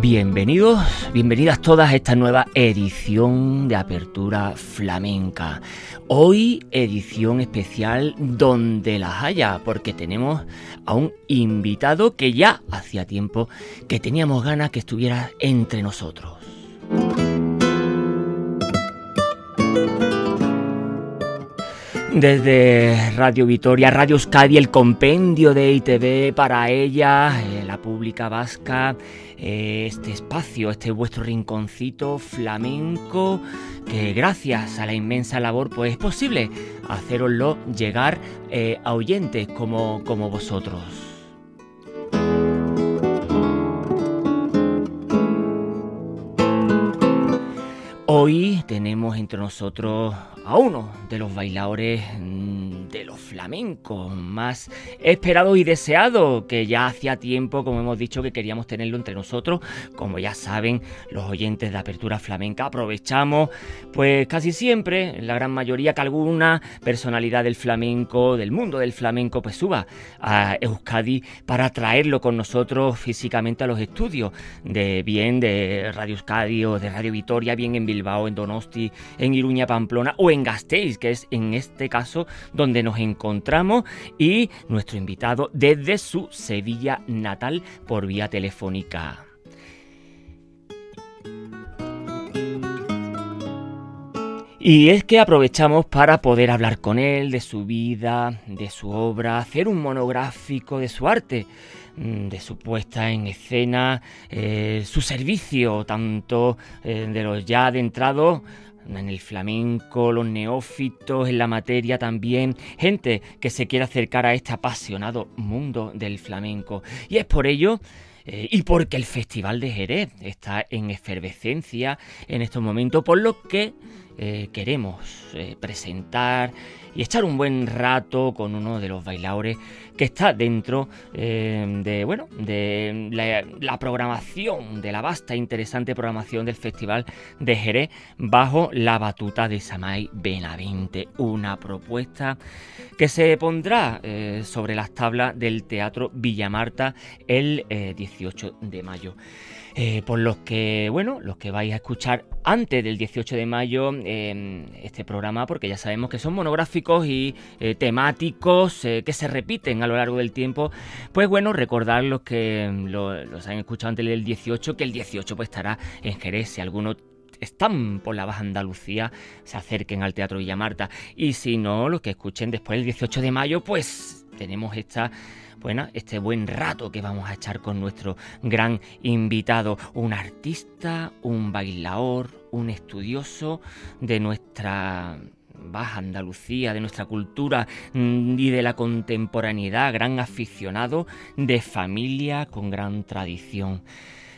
Bienvenidos, bienvenidas todas a esta nueva edición de Apertura Flamenca. Hoy edición especial donde las haya, porque tenemos a un invitado que ya hacía tiempo que teníamos ganas que estuviera entre nosotros. Desde Radio Vitoria, Radio Euskadi, el compendio de ITV para ella, eh, la pública vasca, eh, este espacio, este vuestro rinconcito flamenco, que gracias a la inmensa labor pues es posible haceroslo llegar eh, a oyentes como, como vosotros. Hoy tenemos entre nosotros a uno de los bailadores de los flamencos más esperados y deseados, que ya hacía tiempo, como hemos dicho, que queríamos tenerlo entre nosotros. Como ya saben los oyentes de Apertura Flamenca, aprovechamos, pues casi siempre, la gran mayoría, que alguna personalidad del flamenco, del mundo del flamenco, pues suba a Euskadi para traerlo con nosotros físicamente a los estudios, de bien de Radio Euskadi o de Radio Vitoria, bien en Bilbao, en Donosti, en Iruña, Pamplona o en Gasteiz, que es en este caso donde nos encontramos, y nuestro invitado desde su Sevilla natal por vía telefónica. Y es que aprovechamos para poder hablar con él de su vida, de su obra, hacer un monográfico de su arte, mm, de su puesta en escena, eh, su servicio, tanto eh, de los ya adentrados en el flamenco, los neófitos, en la materia también, gente que se quiere acercar a este apasionado mundo del flamenco. Y es por ello eh, y porque el Festival de Jerez está en efervescencia en estos momentos, por lo que eh, queremos eh, presentar y echar un buen rato con uno de los bailadores que está dentro eh, de bueno de la, programación de la vasta e interesante programación del Festival de Jerez bajo la batuta de Samay Benavente. Una propuesta que se pondrá eh, sobre las tablas del Teatro Villamarta el 18 eh, de mayo. Eh, por los que, bueno, los que vais a escuchar antes del 18 de mayo em, este programa, porque ya sabemos que son monográficos y eh, temáticos eh, que se repiten a lo largo del tiempo, pues bueno, recordar los que em, los han escuchado antes del 18, que el 18 pues estará en Jerez, si alguno están por la Baja Andalucía se acerquen al Teatro Villamarta y si no, los que escuchen después del 18 de mayo, pues tenemos esta bueno, este buen rato que vamos a echar con nuestro gran invitado, un artista, un bailador, un estudioso de nuestra Baja Andalucía, de nuestra cultura mm, y de la contemporaneidad, gran aficionado de familia con gran tradición.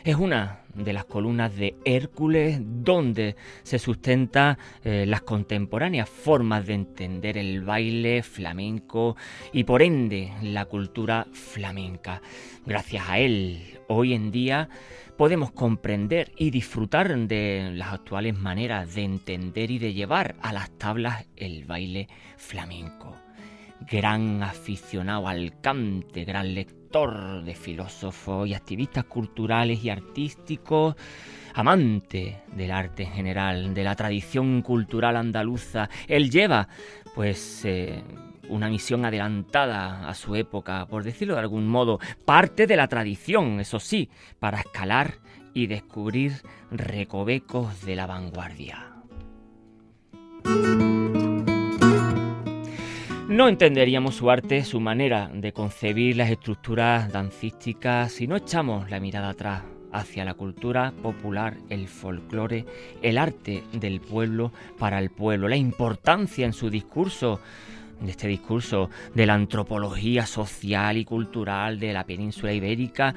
Es una de las columnas de Hércules donde se sustenta eh, las contemporáneas formas de entender el baile flamenco y por ende la cultura flamenca. Gracias a él, hoy en día podemos comprender y disfrutar de las actuales maneras de entender y de llevar a las tablas el baile flamenco. Gran aficionado al cante, gran lector de filósofos y activistas culturales y artísticos, amante del arte en general, de la tradición cultural andaluza. Él lleva, pues, eh, una misión adelantada a su época, por decirlo de algún modo, parte de la tradición, eso sí, para escalar y descubrir recovecos de la vanguardia. No entenderíamos su arte, su manera de concebir las estructuras dancísticas si no echamos la mirada atrás hacia la cultura popular, el folclore, el arte del pueblo para el pueblo, la importancia en su discurso de este discurso de la antropología social y cultural de la península ibérica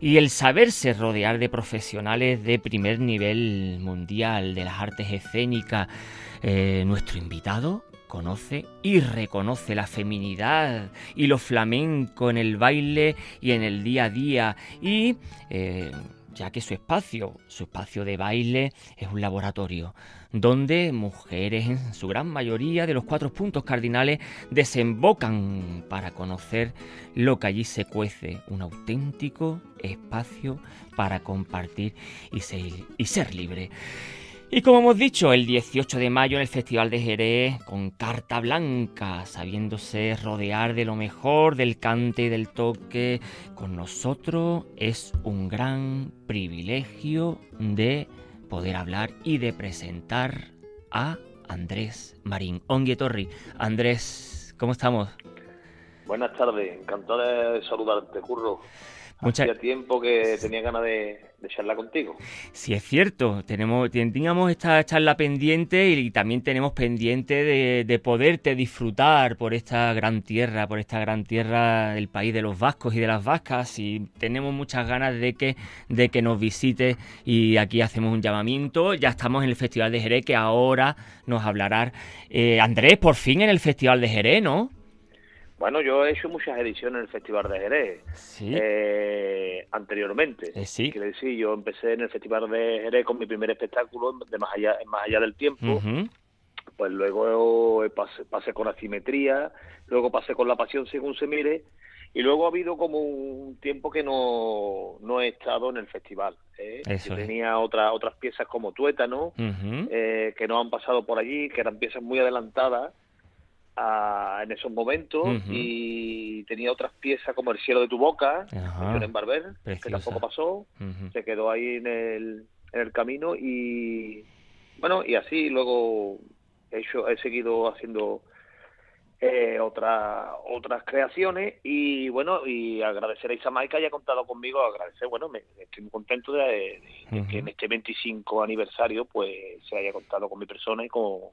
y el saberse rodear de profesionales de primer nivel mundial de las artes escénicas. Eh, nuestro invitado conoce y reconoce la feminidad y lo flamenco en el baile y en el día a día y eh, ya que su espacio, su espacio de baile es un laboratorio donde mujeres en su gran mayoría de los cuatro puntos cardinales desembocan para conocer lo que allí se cuece, un auténtico espacio para compartir y ser, y ser libre. Y como hemos dicho, el 18 de mayo en el Festival de Jerez, con carta blanca, sabiéndose rodear de lo mejor, del cante y del toque, con nosotros es un gran privilegio de poder hablar y de presentar a Andrés Marín. Ongue Torri. Andrés, ¿cómo estamos? Buenas tardes, encantado de saludarte, Curro. Mucha... tiempo que tenía ganas de, charla contigo. Sí, es cierto. Tenemos, teníamos esta charla pendiente y, también tenemos pendiente de, poderte disfrutar por esta gran tierra, por esta gran tierra del país de los vascos y de las vascas. Y tenemos muchas ganas de que, de que nos visites y aquí hacemos un llamamiento. Ya estamos en el Festival de Jerez, que ahora nos hablará eh, Andrés, por fin en el Festival de Jerez, ¿no? Bueno, yo he hecho muchas ediciones en el Festival de Jerez eh, anteriormente. Eh, sí. Quiere decir, yo empecé en el Festival de Jerez con mi primer espectáculo de Más allá, más allá del tiempo. Pues luego pasé, con Asimetría, luego pasé con La Pasión según se mire, y luego ha habido como un tiempo que no, no he estado en el festival. ¿eh? tenía otra, otras piezas como Tuétano, eh, que no han pasado por allí, que eran piezas muy adelantadas en esos momentos y tenía otras piezas como El cielo de tu boca, en Barber, que tampoco pasó, se quedó ahí en el, en el camino y bueno, y así luego he, hecho, he seguido haciendo eh, otras otras creaciones y bueno y agradecer a Isamay que haya contado conmigo agradecer bueno me, estoy muy contento de, que en este 25 aniversario pues se haya contado con mi persona y con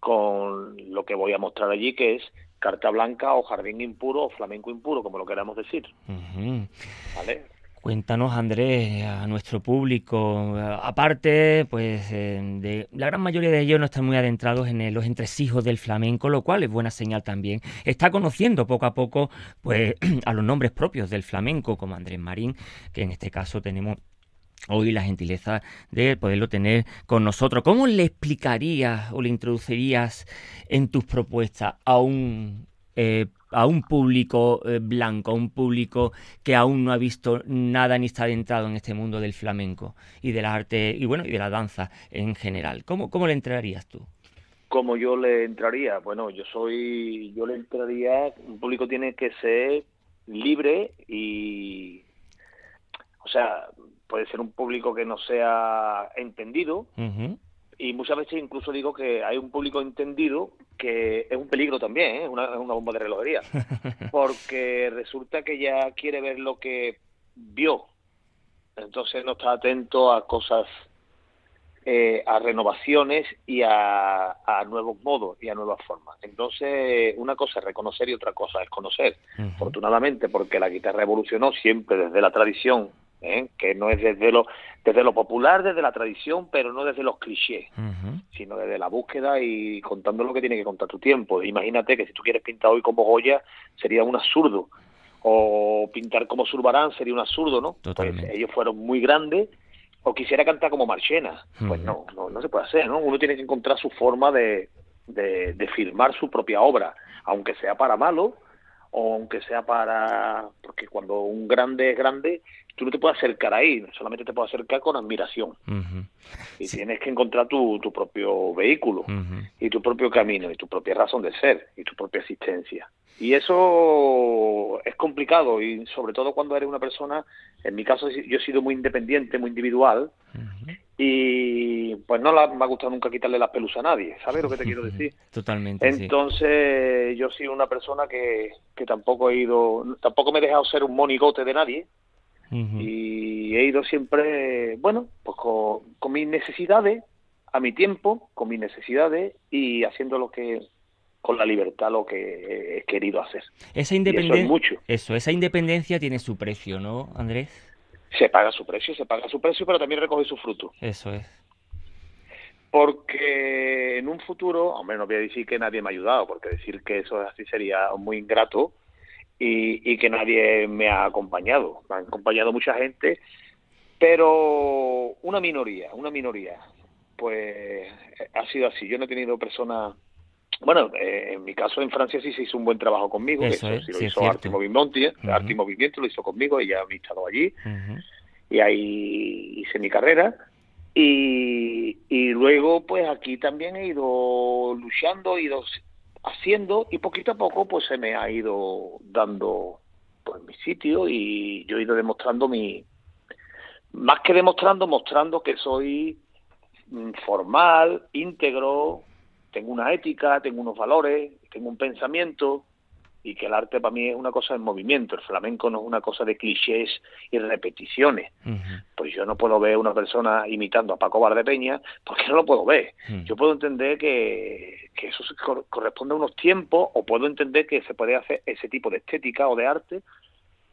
con lo que voy a mostrar allí, que es carta blanca o jardín impuro o flamenco impuro, como lo queramos decir. Cuéntanos, Andrés, a nuestro público, aparte, pues eh, de, la gran mayoría de ellos no están muy adentrados en los entresijos del flamenco, lo cual es buena señal también. Está conociendo poco a poco, pues, a los nombres propios del flamenco, como Andrés Marín, que en este caso tenemos hoy la gentileza de poderlo tener con nosotros. ¿Cómo le explicarías o le introducirías en tus propuestas a un, eh, a un público eh, blanco, a un público que aún no ha visto nada ni está adentrado en este mundo del flamenco y de la arte y bueno y de la danza en general? ¿Cómo, cómo le entrarías tú? ¿Cómo yo le entraría? Bueno, yo soy, yo le entraría, un público tiene que ser libre y, o sea, puede ser un público que no sea entendido y muchas veces incluso digo que hay un público entendido que es un peligro también, ¿eh? es una, bomba de relojería, porque resulta que ya quiere ver lo que vio, entonces no está atento a cosas, eh, a renovaciones y a, nuevos modos y a nuevas formas. Entonces, una cosa es reconocer y otra cosa es conocer. Afortunadamente, porque la guitarra evolucionó siempre desde la tradición ¿eh? que no es desde lo, desde lo popular, desde la tradición, pero no desde los clichés, sino desde la búsqueda y contando lo que tiene que contar tu tiempo. Imagínate que si tú quieres pintar hoy como Goya, sería un absurdo, o pintar como Zurbarán sería un absurdo, ¿no? Pues ellos fueron muy grandes, o quisiera cantar como Marchena, pues no, no, no se puede hacer, ¿no? Uno tiene que encontrar su forma de, de, de firmar su propia obra, aunque sea para malo, o aunque sea para, porque cuando un grande es grande, tú no te puedes acercar ahí, solamente te puedes acercar con admiración. Y tienes que encontrar tu, tu propio vehículo y tu propio camino y tu propia razón de ser y tu propia existencia. Y eso es complicado y sobre todo cuando eres una persona, en mi caso yo he sido muy independiente, muy individual y pues no me ha gustado nunca quitarle la pelusa a nadie, ¿sabes lo que te quiero decir? Totalmente. Entonces yo soy una persona que, que tampoco he ido, tampoco me he dejado ser un monigote de nadie y he ido siempre, bueno, pues con, mis necesidades, a mi tiempo, con mis necesidades y haciendo lo que con la libertad lo que he querido hacer. Esa independencia, mucho. eso, esa independencia tiene su precio, ¿no, Andrés? Se paga su precio, se paga su precio, pero también recoge su fruto. Eso es. Porque en un futuro, hombre, no voy a decir que nadie me ha ayudado, porque decir que eso así sería muy ingrato, y, que nadie me ha acompañado. Me ha acompañado mucha gente, pero una minoría, una minoría. Pues ha sido así. Yo no he tenido personas. Bueno, eh, en mi caso en Francia sí se hizo un buen trabajo conmigo. Eso, sí lo hizo Arti Movimiento, lo hizo conmigo, y ya he estado allí. Y ahí hice mi carrera. Y, y luego, pues aquí también he ido luchando, he ido haciendo y poquito a poco pues se me ha ido dando pues mi sitio y yo he ido demostrando mi más que demostrando mostrando que soy mm, formal íntegro tengo una ética tengo unos valores tengo un pensamiento y que el arte para mí es una cosa en movimiento, el flamenco no es una cosa de clichés y repeticiones. Pues yo no puedo ver una persona imitando a Paco Bardepeña porque no lo puedo ver. Yo puedo entender que, que eso corresponde a unos tiempos o puedo entender que se puede hacer ese tipo de estética o de arte,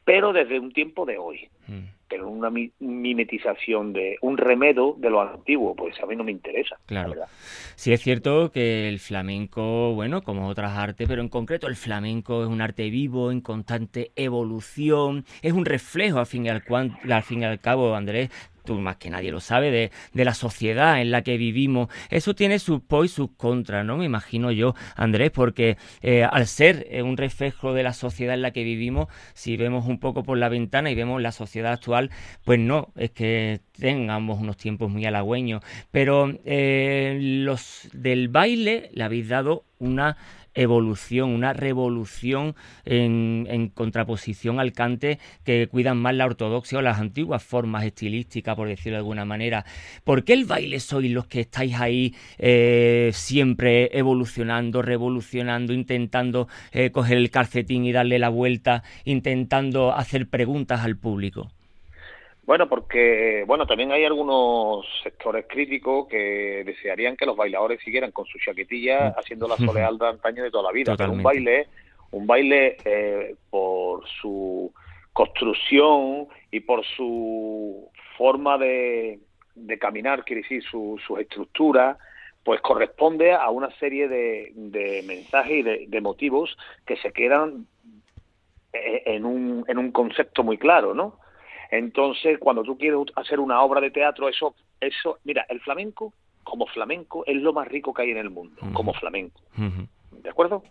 pero desde un tiempo de hoy pero una mimetización de un remedo de lo antiguo, pues a mí no me interesa. Claro. Sí es cierto que el flamenco, bueno, como otras artes, pero en concreto el flamenco es un arte vivo, en constante evolución, es un reflejo al fin y al, al, fin y al cabo, Andrés, tú más que nadie lo sabe, de, de, la sociedad en la que vivimos. Eso tiene sus pros y sus contras, ¿no? Me imagino yo, Andrés, porque eh, al ser eh, un reflejo de la sociedad en la que vivimos, si vemos un poco por la ventana y vemos la sociedad actual, pues no, es que tengamos unos tiempos muy halagüeños. Pero eh, los del baile le habéis dado una evolución, una revolución en, contraposición al cante que cuidan más la ortodoxia o las antiguas formas estilísticas, por decirlo de alguna manera. ¿Por qué el baile sois los que estáis ahí eh, siempre evolucionando, revolucionando, intentando eh, coger el calcetín y darle la vuelta, intentando hacer preguntas al público? Bueno, porque bueno también hay algunos sectores críticos que desearían que los bailadores siguieran con su chaquetilla mm. haciendo la soleal de antaño de toda la vida. Pero un baile, un baile eh, por su construcción y por su forma de, de caminar, quiere decir su, sus estructuras, pues corresponde a una serie de, de mensajes y de, de motivos que se quedan eh, en un, en un concepto muy claro, ¿no? Entonces, cuando tú quieres hacer una obra de teatro, eso, eso, mira, el flamenco, como flamenco, es lo más rico que hay en el mundo, como flamenco. ¿De acuerdo?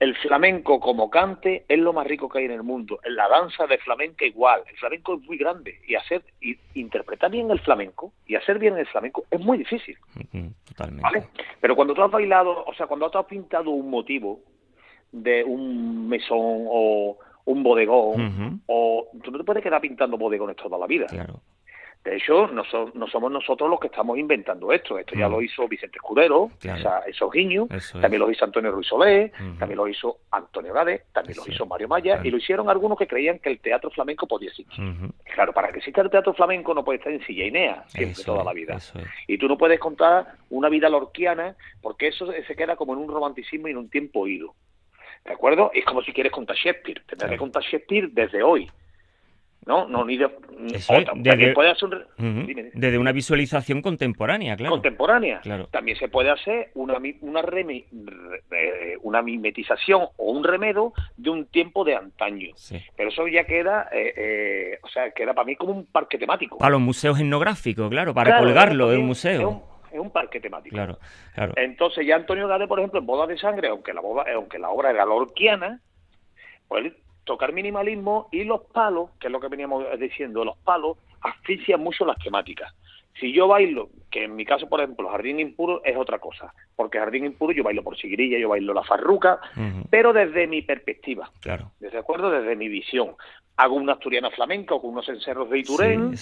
El flamenco como cante es lo más rico que hay en el mundo. La danza de flamenco igual. El flamenco es muy grande y hacer y interpretar bien el flamenco y hacer bien el flamenco es muy difícil. Totalmente. ¿Vale? Pero cuando tú has bailado, o sea, cuando tú has pintado un motivo de un mesón o, un bodegón, o tú no te puedes quedar pintando bodegones toda la vida. De hecho, no, no, somos nosotros los que estamos inventando esto. Esto ya lo hizo Vicente Escudero, esos guiños, también lo hizo Antonio Ruiz Solé, también lo hizo Antonio Gade, también lo hizo Mario Maya, y lo hicieron algunos que creían que el teatro flamenco podía existir. Claro, para que exista el teatro flamenco no puede estar en silla y nea siempre, toda la vida. Y tú no puedes contar una vida lorquiana, porque eso se queda como en un romanticismo y en un tiempo oído. ¿De acuerdo? Es como si quieres contar Shakespeare. Tendrás que contar Shakespeare desde hoy. ¿no? No ni de, desde, una visualización contemporánea, claro. Contemporánea. Claro. También se puede hacer una una una mimetización o un remedo de un tiempo de antaño. Pero eso ya queda, eh, eh, o sea, queda para mí como un parque temático. Para los museos etnográficos, claro, para colgarlo en un museo es un parque temático. Claro, Entonces ya Antonio Gade, por ejemplo, en Boda de Sangre, aunque la, boda, aunque la obra era lorquiana, Pues tocar minimalismo y los palos, que es lo que veníamos diciendo, los palos asfixian mucho las temáticas. Si yo bailo, que en mi caso, por ejemplo, Jardín Impuro es otra cosa, porque Jardín Impuro yo bailo por Sigrilla, yo bailo la farruca, pero desde mi perspectiva, claro. ¿de acuerdo? Desde mi visión. Hago una asturiana flamenca con unos encerros de Iturén,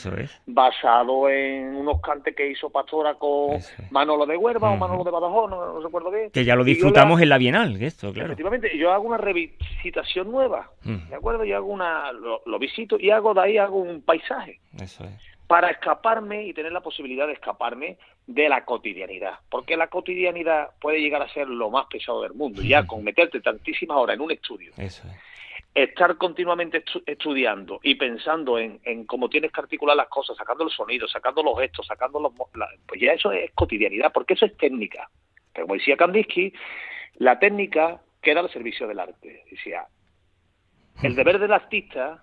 basado en unos cantes que hizo Pastora con Manolo de Huerva o Manolo de Badajoz, no, recuerdo bien. Que ya lo disfrutamos en la Bienal, esto, claro. Efectivamente, yo hago una revisitación nueva, ¿de acuerdo? Yo hago una, lo, lo visito y hago de ahí hago un paisaje. Eso es para escaparme y tener la posibilidad de escaparme de la cotidianidad, porque la cotidianidad puede llegar a ser lo más pesado del mundo, ya con meterte tantísimas horas en un estudio, estar continuamente estudiando y pensando en, cómo tienes que articular las cosas, sacando los sonidos, sacando los gestos, sacando los... pues ya eso es cotidianidad, porque eso es técnica. Pero como decía Kandinsky, la técnica queda al servicio del arte. Decía, el deber del artista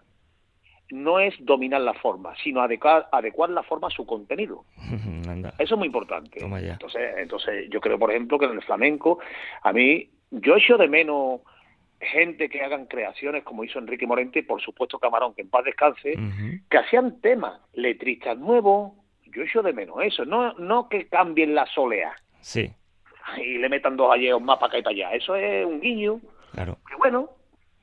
no es dominar la forma, sino adecuar, adecuar la forma a su contenido. Eso es muy importante. Entonces, entonces, yo creo, por ejemplo, que en el flamenco, a mí, yo echo de menos gente que hagan creaciones como hizo Enrique Morente, por supuesto Camarón, que en paz descanse, que hacían temas, letristas nuevos, yo echo de menos eso, no, no que cambien la solea. Sí. Y le metan dos alleos más para acá y para allá. Eso es un guiño. Claro. Que bueno,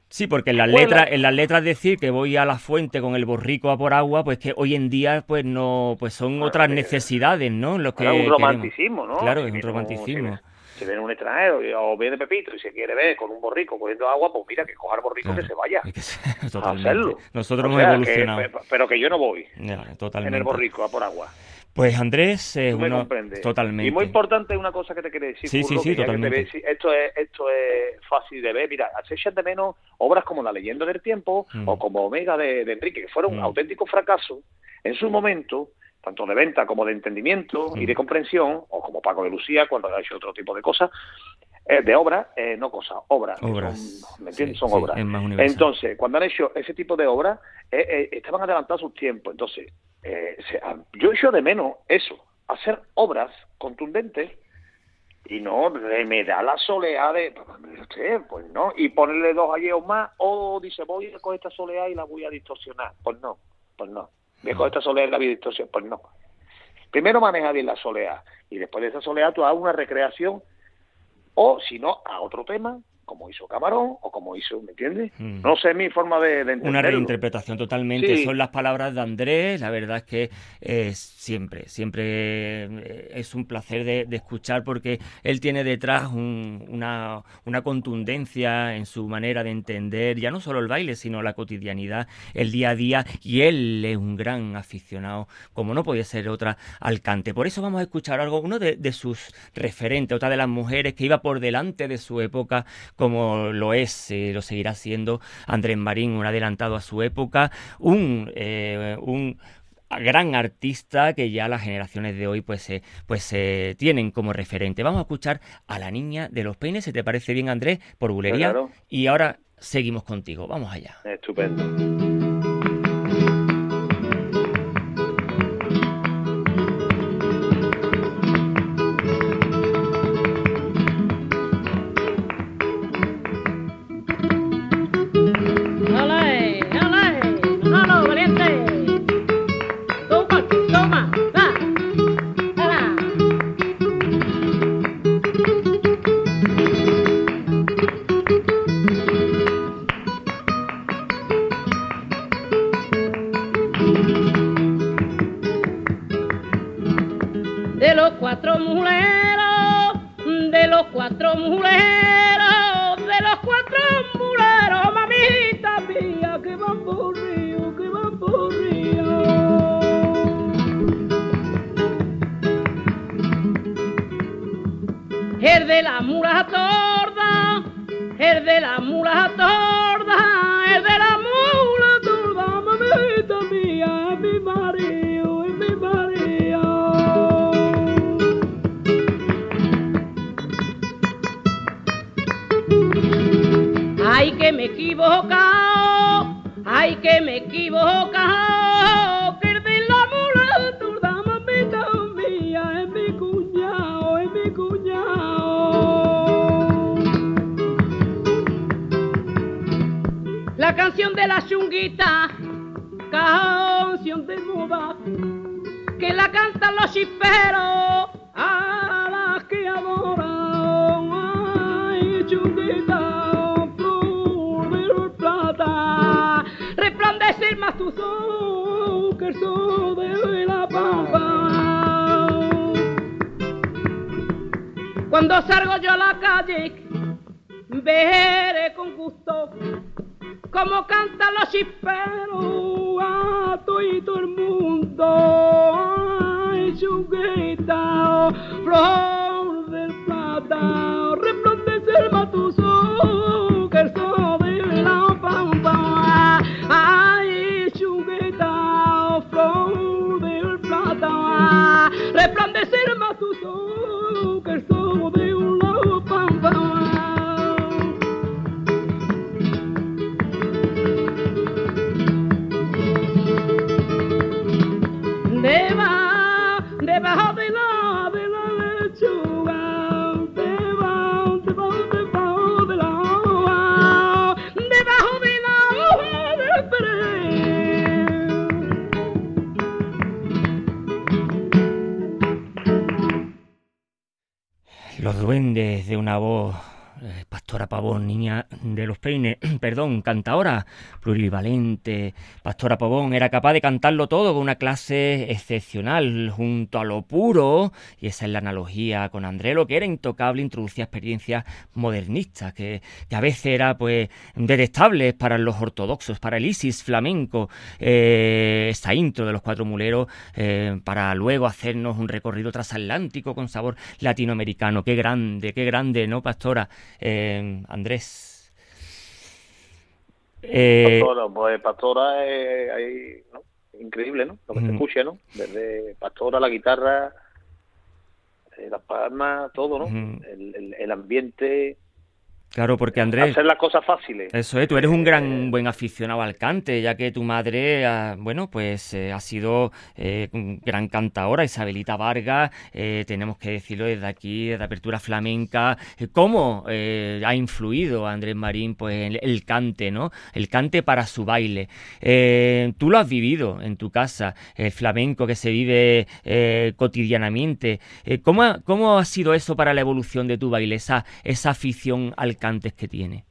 Sí, porque en las letras, en las letras decir que voy a la fuente con el borrico a por agua, pues que hoy en día pues no, pues son otras necesidades, ¿no? Lo que es un romanticismo, ¿no? Claro, es un romanticismo. Si, viene un extranjero o viene Pepito y se quiere ver con un borrico cogiendo agua, pues mira que coja el borrico que se vaya. a hacerlo. Nosotros hemos evolucionado. pero que yo no voy totalmente. en el borrico a por agua. Pues Andrés, es uno... totalmente. Y muy importante una cosa que te quería decir. Sí, sí, sí, totalmente. esto, es, esto es fácil de ver. Mira, se echan de menos obras como La leyenda del tiempo mm. o como Omega de, Enrique, que fueron un mm. auténtico fracaso en su momento, tanto de venta como de entendimiento y de comprensión, o como Paco de Lucía cuando ha hecho otro tipo de cosas, eh, de obras, eh, no cosas, obras. Obras. ¿Me entiendes? son obras. Entonces, cuando han hecho ese tipo de obras, eh, estaban adelantados sus tiempos. Entonces, eh, yo echo de menos eso, hacer obras contundentes y no me da la soleá de pues no y ponerle dos alleos más o dice voy a coger esta soleá y la voy a distorsionar pues no pues no coger esta soleá y la distorsionar pues no. Primero maneja bien la soleá y después de esa soleá tú hagas una recreación o si no a otro tema como hizo Camarón o como hizo, ¿me entiendes? Mm. No sé mi forma de, entenderlo. Una reinterpretación totalmente. Son las palabras de Andrés. La verdad es que eh, siempre, siempre eh, es un placer de, escuchar porque él tiene detrás una, una, contundencia en su manera de entender ya no solo el baile, sino la cotidianidad, el día a día. Y él es un gran aficionado, como no podía ser otra, al cante. Por eso vamos a escuchar algo, uno de, de sus referentes, otra de las mujeres que iba por delante de su época como lo es, eh, lo seguirá siendo Andrés Marín, un adelantado a su época, un, eh, un gran artista que ya las generaciones de hoy pues, eh, pues tienen como referente. Vamos a escuchar a la niña de los peines, ¿se te parece bien Andrés? Por bulería. Y ahora seguimos contigo, vamos allá. Estupendo. Cuando salgo yo a la calle, veré con gusto como cantan los chisperos a todo el mundo. Ay, chunguita, flor del plata, resplandece el matuso que el sol de la pampa. Ay, chunguita, flor del plata, resplandece を Pavón, niña de los peines, perdón, cantadora, plurivalente. Pastora Pavón era capaz de cantarlo todo con una clase excepcional, junto a lo puro, y esa es la analogía con André, lo que era intocable, introducía experiencias modernistas, que, que a veces era pues detestables para los ortodoxos, para el ISIS flamenco, eh, esta intro de los cuatro muleros, eh, para luego hacernos un recorrido transatlántico con sabor latinoamericano. Qué grande, qué grande, ¿no, Pastora? Eh, Andrés. Eh, Pastora, pues Pastora es ahí, ¿no? increíble, ¿no? Lo que se escucha, ¿no? Desde Pastora, la guitarra, eh, las palmas, todo, ¿no? Ujú. el, el- el ambiente, claro, porque Andrés... hacer las cosas fáciles. Eso es, tú eres un gran Eh, buen aficionado al cante, ya que tu madre, ah, bueno, pues eh, ha sido eh, gran cantadora, Isabelita Vargas, eh, tenemos que decirlo desde aquí, desde Apertura Flamenca, eh, cómo eh, ha influido a Andrés Marín pues en el cante, ¿no? El cante para su baile. Eh, tú lo has vivido en tu casa, el flamenco que se vive eh, cotidianamente. Eh, ¿cómo, ha, ¿Cómo ha sido eso para la evolución de tu baile, esa, esa afición al cante que tiene?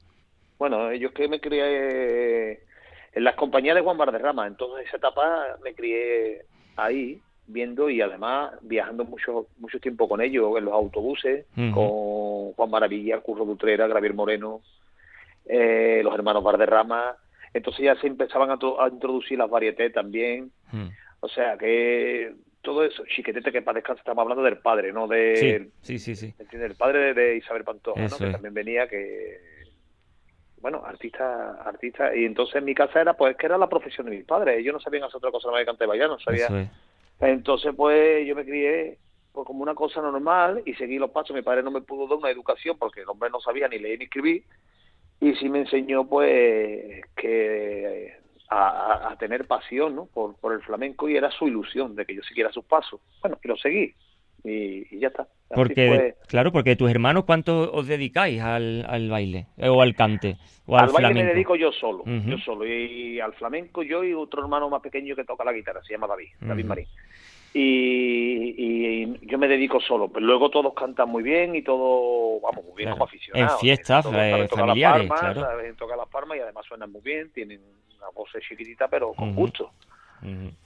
Bueno, yo es que me crié en las compañías de Juan Valderrama, entonces esa etapa me crié ahí viendo y además viajando mucho mucho tiempo con ellos en los autobuses, con Juan Maravilla, Curro Dutrera, Gabriel Moreno, eh, los hermanos Valderrama, entonces ya se empezaban a, introducir las varietés también, o sea que todo eso, chiquetete que para descansar, estamos hablando del padre, no de, Sí, sí, sí, sí. ¿entiendes? El padre de, de Isabel Pantoja, ¿no? Que también venía, que bueno, artista, artista, y entonces en mi casa era pues que era la profesión de mis padres, ellos no sabían hacer otra cosa más que cantar y bailar, no sabía. Es. Entonces pues yo me crié pues como una cosa normal y seguí los pasos, mi padre no me pudo dar una educación porque el hombre no sabía ni leer ni escribir y sí me enseñó pues que a, tener pasión ¿no? por, por el flamenco y era su ilusión de que yo siguiera sus pasos. Bueno, y lo seguí y, y ya está. Así Porque, fue. claro, porque tus hermanos, ¿cuánto os dedicáis al, al baile? Eh, O al cante, o al, al baile flamenco. me dedico yo solo, yo solo. Y al flamenco yo y otro hermano más pequeño que toca la guitarra, se llama David, David. Marín. Y, y yo me dedico solo, pero luego todos cantan muy bien y todo, vamos, muy bien Claro. como aficionados. En fiestas, Todos eh, las familiares, palmas, claro. saben tocar las palmas y además suenan muy bien, tienen una chiquitita pero con gusto.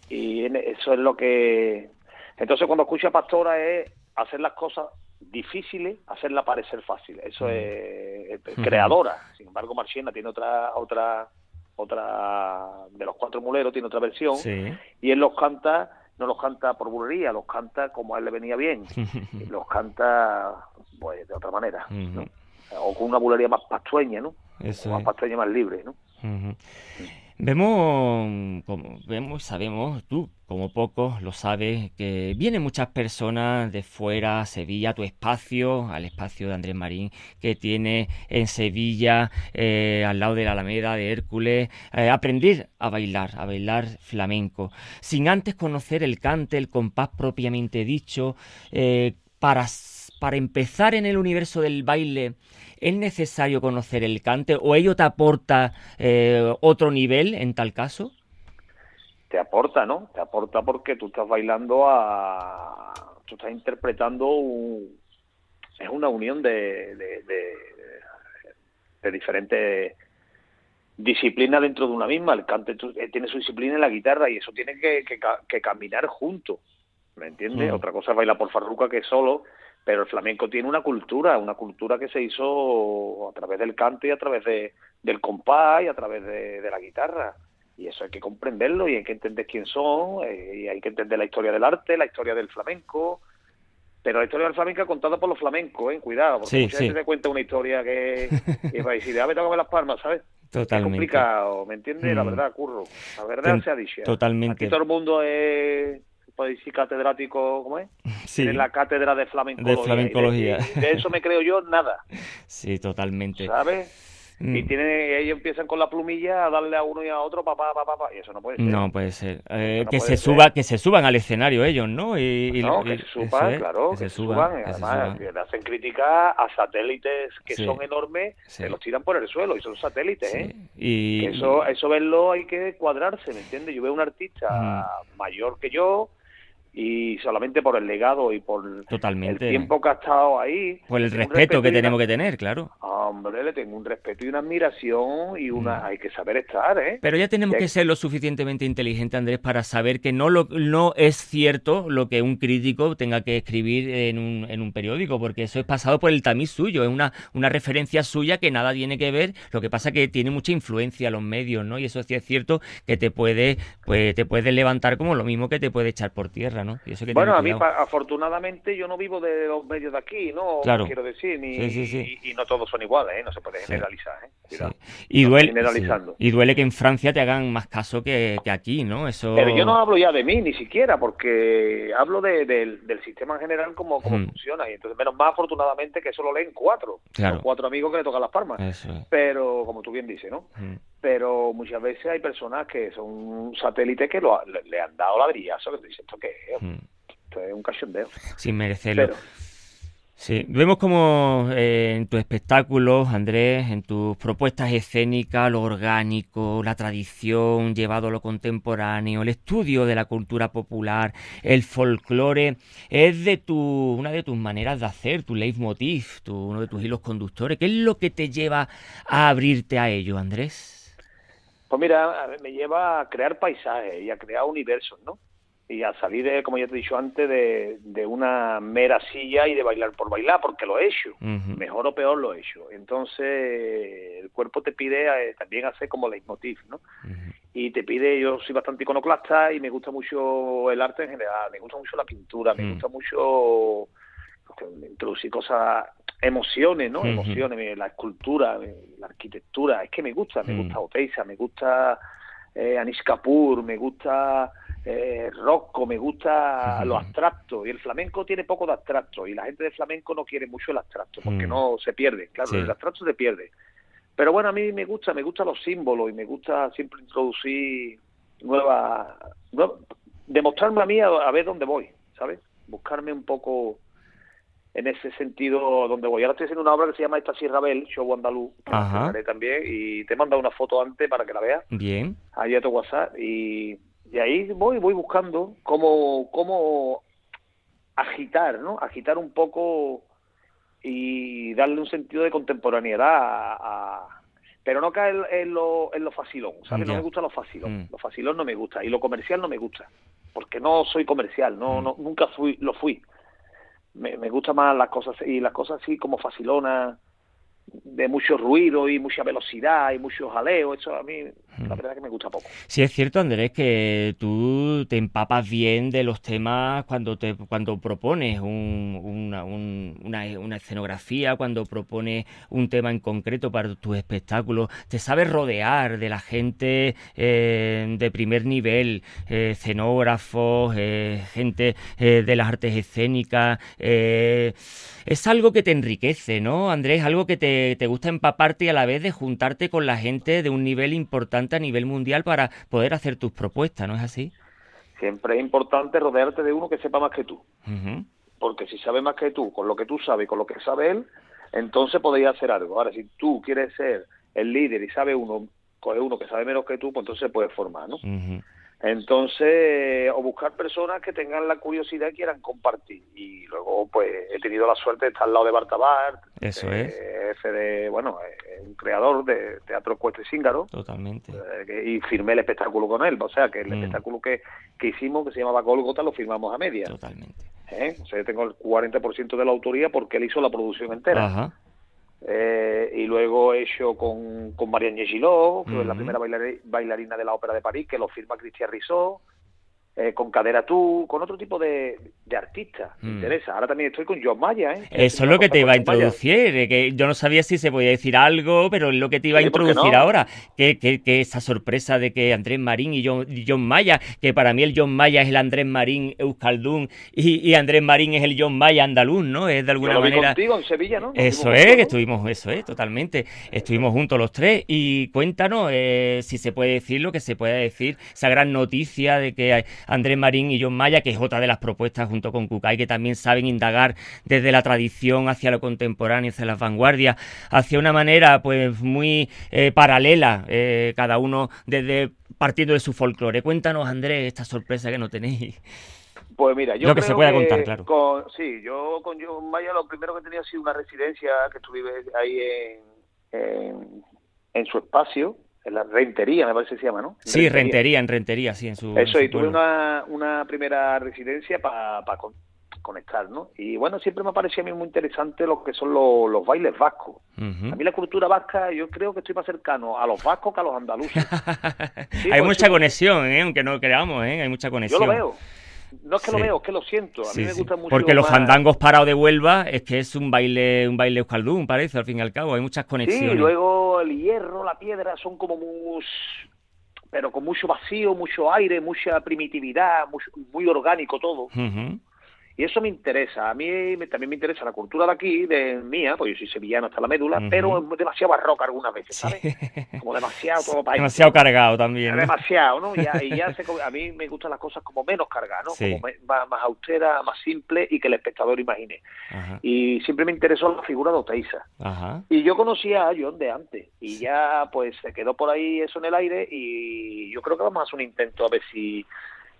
Y eso es lo que... Entonces cuando escucho a Pastora es hacer las cosas difíciles, hacerlas parecer fáciles. Eso es, creadora. Sin embargo, Marchena tiene otra otra otra de los cuatro muleros, tiene otra versión. Sí. Y él los canta, no los canta por bulería, los canta como a él le venía bien. Los canta pues de otra manera. O con una bulería más pastueña, ¿no? Eso más es. pastueña, más libre, ¿no? Vemos, como vemos, sabemos, tú como pocos lo sabes, que vienen muchas personas de fuera a Sevilla, a tu espacio, al espacio de Andrés Marín, que tiene en Sevilla, eh, al lado de la Alameda de Hércules, eh, aprender a bailar, a bailar flamenco, sin antes conocer el cante, el compás propiamente dicho, eh, para, para empezar en el universo del baile, ¿es necesario conocer el cante o ello te aporta eh, otro nivel en tal caso? Te aporta, ¿no? Te aporta porque tú estás bailando a... Tú estás interpretando un... Es una unión de, de, de, de diferentes disciplinas dentro de una misma. El cante eh, tiene su disciplina en la guitarra y eso tiene que, que caminar junto. ¿Me entiendes? Mm. Otra cosa es bailar por farruca que solo, pero el flamenco tiene una cultura, una cultura que se hizo a través del cante y a través de, del compás y a través de, de la guitarra. Y eso hay que comprenderlo y hay que entender quién son, eh, y hay que entender la historia del arte, la historia del flamenco. Pero la historia del flamenco contada por los flamencos, ¿eh? Cuidado, porque Sí, te cuenta una historia que... y va a decir, a ver, tócame las palmas, ¿sabes? Es Totalmente. complicado, ¿me entiendes? La Mm. verdad, curro. La verdad Ten- sea dicha. totalmente. Aquí todo el mundo es, puede decir catedrático, ¿cómo es? Sí, Tiene la cátedra de flamencología. De flamencología. Y De, de eso me creo yo nada, sí, totalmente. ¿sabes? Mm. Y tiene, ellos empiezan con la plumilla a darle a uno y a otro, papá, papá, papá, y eso no puede ser. No puede ser. Eh, no que puede se ser. suba, que se suban al escenario ellos, ¿no? Y, y- No, que se suban, es, claro, que se suban, se además suban. le hacen crítica a satélites que Sí. son enormes, Sí. que los tiran por el suelo, y son satélites, Sí. ¿eh? Y Eso, eso verlo hay que cuadrarse, ¿me entiendes? Yo veo un artista mayor que yo y solamente por el legado y por el tiempo que ha estado ahí. Por el respeto que una- tenemos que tener, claro. Hombre, le tengo un respeto y una admiración y una... Hay que saber estar, ¿eh? Pero ya tenemos Ya- que ser lo suficientemente inteligente, Andrés, para saber que no, lo, no es cierto lo que un crítico tenga que escribir en un, en un periódico, porque eso es pasado por el tamiz suyo, es una, una referencia suya que nada tiene que ver. Lo que pasa que tiene mucha influencia los medios, ¿no? Y eso sí es cierto que te puede, pues, te puede levantar como lo mismo que te puede echar por tierra, ¿no? Y eso hay que Bueno, a mí, afortunadamente, yo no vivo de los medios de aquí, ¿no? Claro. Quiero decir, ni, Sí, sí, sí. Y, y no todos son iguales, ¿eh? No se puede generalizar, ¿eh? Cuidado. Y, No, duele, y duele que en Francia te hagan más caso que, que aquí, ¿no? Eso... Pero yo no hablo ya de mí, ni siquiera, porque hablo de- del, del sistema en general, como, como Hmm. funciona. Y entonces, menos más afortunadamente que solo leen cuatro. Claro. Los cuatro amigos que le tocan las palmas. Eso. Pero, como tú bien dices, ¿no? Mm. Pero muchas veces hay personas que son satélites que lo, ha- le, le han dado ladrillazo, que te dicen, ¿esto qué es? Mm. Esto es un cachondeo. Sin merecerlo. Pero, Sí, vemos como eh, en tus espectáculos, Andrés, en tus propuestas escénicas, lo orgánico, la tradición, llevado a lo contemporáneo, el estudio de la cultura popular, el folclore, es de tu, una de tus maneras de hacer, tu leitmotiv, tu, uno de tus hilos conductores. ¿Qué es lo que te lleva a abrirte a ello, Andrés? Pues mira, me lleva a crear paisajes y a crear universos, ¿no? Y a salir, de, como ya te he dicho antes, de, de una mera silla y de bailar por bailar, porque lo he hecho. Mejor o peor lo he hecho. Entonces, el cuerpo te pide eh, también hacer como leitmotiv, ¿no? Y te pide, yo soy bastante iconoclasta y me gusta mucho el arte en general, me gusta mucho la pintura, me Mm. gusta mucho introducir cosas, emociones, ¿no? Emociones, la escultura, la arquitectura, es que me gusta, me Mm. gusta Oteiza, me gusta eh, Anish Kapoor, me gusta eh, Rocco, me gusta lo abstracto, y el flamenco tiene poco de abstracto, y la gente de flamenco no quiere mucho el abstracto, porque Mm. no se pierde, claro, Sí. el abstracto se pierde. Pero bueno, a mí me gusta, me gustan los símbolos y me gusta siempre introducir nuevas, nuevas- demostrarme a mí a, a ver dónde voy, ¿sabes? Buscarme un poco en ese sentido donde voy. Ahora estoy haciendo una obra que se llama Esta Sierra Bel, Show Andaluz, que estrenaré también, y te he mandado una foto antes para que la veas, Bien. ahí a tu WhatsApp, y, y ahí voy, voy buscando cómo, cómo agitar, ¿no? Agitar un poco y darle un sentido de contemporaneidad a, a- pero no caer en, lo, en lo facilón, ¿sabes? No me gusta lo facilón, Mm. lo facilón no me gusta y lo comercial no me gusta, porque no soy comercial, no, Mm. no nunca fui, lo fui. Me, me gustan más las cosas y las cosas así como facilonas, de mucho ruido y mucha velocidad y mucho jaleo, eso a mí la Mm. verdad que me gusta poco. Sí es cierto, Andrés, que tú te empapas bien de los temas cuando te cuando propones un- una, un- una, una escenografía, cuando propones un tema en concreto para tus espectáculos. Te sabes rodear de la gente eh, de primer nivel, eh, escenógrafos, eh, gente eh, de las artes escénicas. es algo que te enriquece, ¿no, Andrés? Algo que te, te gusta empaparte y a la vez de juntarte con la gente de un nivel importante a nivel mundial para poder hacer tus propuestas, ¿no es así? Siempre es importante rodearte de uno que sepa más que tú. Ujú. porque si sabe más que tú, con lo que tú sabes y con lo que sabe él, entonces podéis hacer algo. Ahora, si tú quieres ser el líder y sabe uno, coge uno que sabe menos que tú, pues entonces puedes formar, ¿no? Entonces, o buscar personas que tengan la curiosidad y quieran compartir. Y luego, pues, he tenido la suerte de estar al lado de Barta Bart, Eso eh, es. jefe de, bueno, eh, un creador de Teatro Cuesta y Cíngaro, Totalmente. eh, y firmé el espectáculo con él. O sea, que el Mm. espectáculo que, que hicimos, que se llamaba Golgota, lo firmamos a media. Totalmente. ¿eh? O sea, yo tengo el 40% de la autoría porque él hizo la producción entera. Ajá. Eh, y luego he hecho con, con Marianne Gillot, que es la primera bailari- bailarina de la Ópera de París, que lo firma Cristian Rissot, eh, con Cadera Tú, con otro tipo de, de artistas. Me Mm. interesa. Ahora también estoy con John Maya. ¿eh? Eso es lo que te iba a Maya. introducir, eh, que yo no sabía si se podía decir algo, pero es lo que te iba a Sí, ¿por qué introducir no? ahora, que, que, que esa sorpresa de que Andrés Marín y John, John Maya, que para mí el John Maya es el Andrés Marín Euskaldún y, y Andrés Marín es el John Maya andaluz, ¿no? Es de Yo alguna lo vi manera... contigo en Sevilla, ¿no? Eso es, que estuvimos, eso es, totalmente. Estuvimos juntos los tres y cuéntanos eh, si se puede decir lo que se puede decir, esa gran noticia de que Andrés Marín y John Maya, que es otra de las propuestas junto con Kukai, que también saben indagar desde la tradición hacia lo contemporáneo, hacia las vanguardias, hacia una manera pues muy eh, paralela, eh, cada uno desde partiendo de su folclore. Cuéntanos, Andrés, esta sorpresa que no tenéis. Pues mira, yo Lo que se creo pueda contar, claro. con- sí, yo con John Maya lo primero que tenía ha sido una residencia que estuve ahí en, en, en su espacio, en la rentería, me parece que se llama, ¿no? Sí, Rentería, en Rentería, sí, en su. en Eso, su y tuve una, una primera residencia para conectar, ¿no? Y bueno, siempre me ha parecido a mí muy interesante lo que son los, los bailes vascos. A mí la cultura vasca, yo creo que estoy más cercano a los vascos que a los andaluces. Sí, Hay pues mucha sí. conexión, ¿eh? aunque no creamos, ¿eh? hay mucha Yo conexión. lo veo. No es que Sí. lo veo, es que lo siento. A mí Sí, me sí. gusta mucho Porque los más- fandangos parados de Huelva es que es un baile, un baile euskaldún, parece, al fin y al cabo. Hay muchas Sí, conexiones. luego el hierro, la piedra son como muy... pero con mucho vacío, mucho aire, mucha primitividad, muy orgánico todo. Y eso me interesa. A mí me- también me interesa la cultura de aquí, de mía, porque yo soy sevillano hasta la médula, pero es demasiado barroca algunas veces, ¿sabes? Como demasiado todo para Demasiado cargado también. ¿no? demasiado, ¿no? Ya, y ya se a mí me gustan las cosas como menos cargadas, ¿no? Sí. Como me- más, más austera, más simple y que el espectador imagine. Ajá. Y siempre me interesó la figura de Oteiza. Ajá. Y yo conocía a John de antes y ya pues se quedó por ahí eso en el aire y yo creo que vamos a hacer un intento a ver si...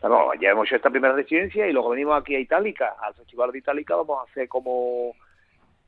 Bueno, ya hemos hecho esta primera residencia y luego venimos aquí a Itálica, al Festival de Itálica, vamos a hacer como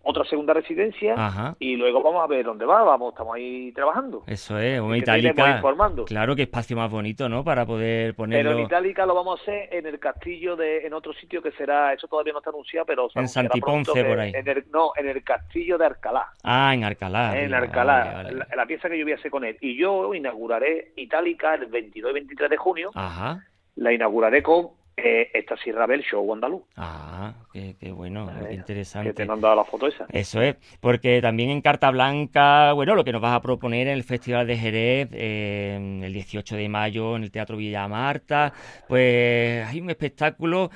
otra segunda residencia Ajá. y luego vamos a ver dónde va, vamos, estamos ahí trabajando. Eso es, una itálica. informando. Claro que espacio más bonito, ¿no? Para poder Pero en ponerlo. Itálica lo vamos a hacer en el castillo de, en otro sitio que será, eso todavía no está anunciado, pero En Santiponce, por ahí. En el, no, en el castillo de Alcalá. Ah, en Alcalá. en arriba. Alcalá, Vale, vale, La, vale. la pieza que yo voy a hacer con él. Y yo inauguraré Itálica el 22 y 23 de junio, Ajá. La inauguraré con eh, esta Sierra Bell Show andaluz. Ah, qué, qué bueno, qué Eh, Que interesante. te he mandado la foto esa. Eso es, porque también en Carta Blanca, bueno, lo que nos vas a proponer en el Festival de Jerez, eh, el 18 de mayo en el Teatro Villa Marta, pues hay un espectáculo,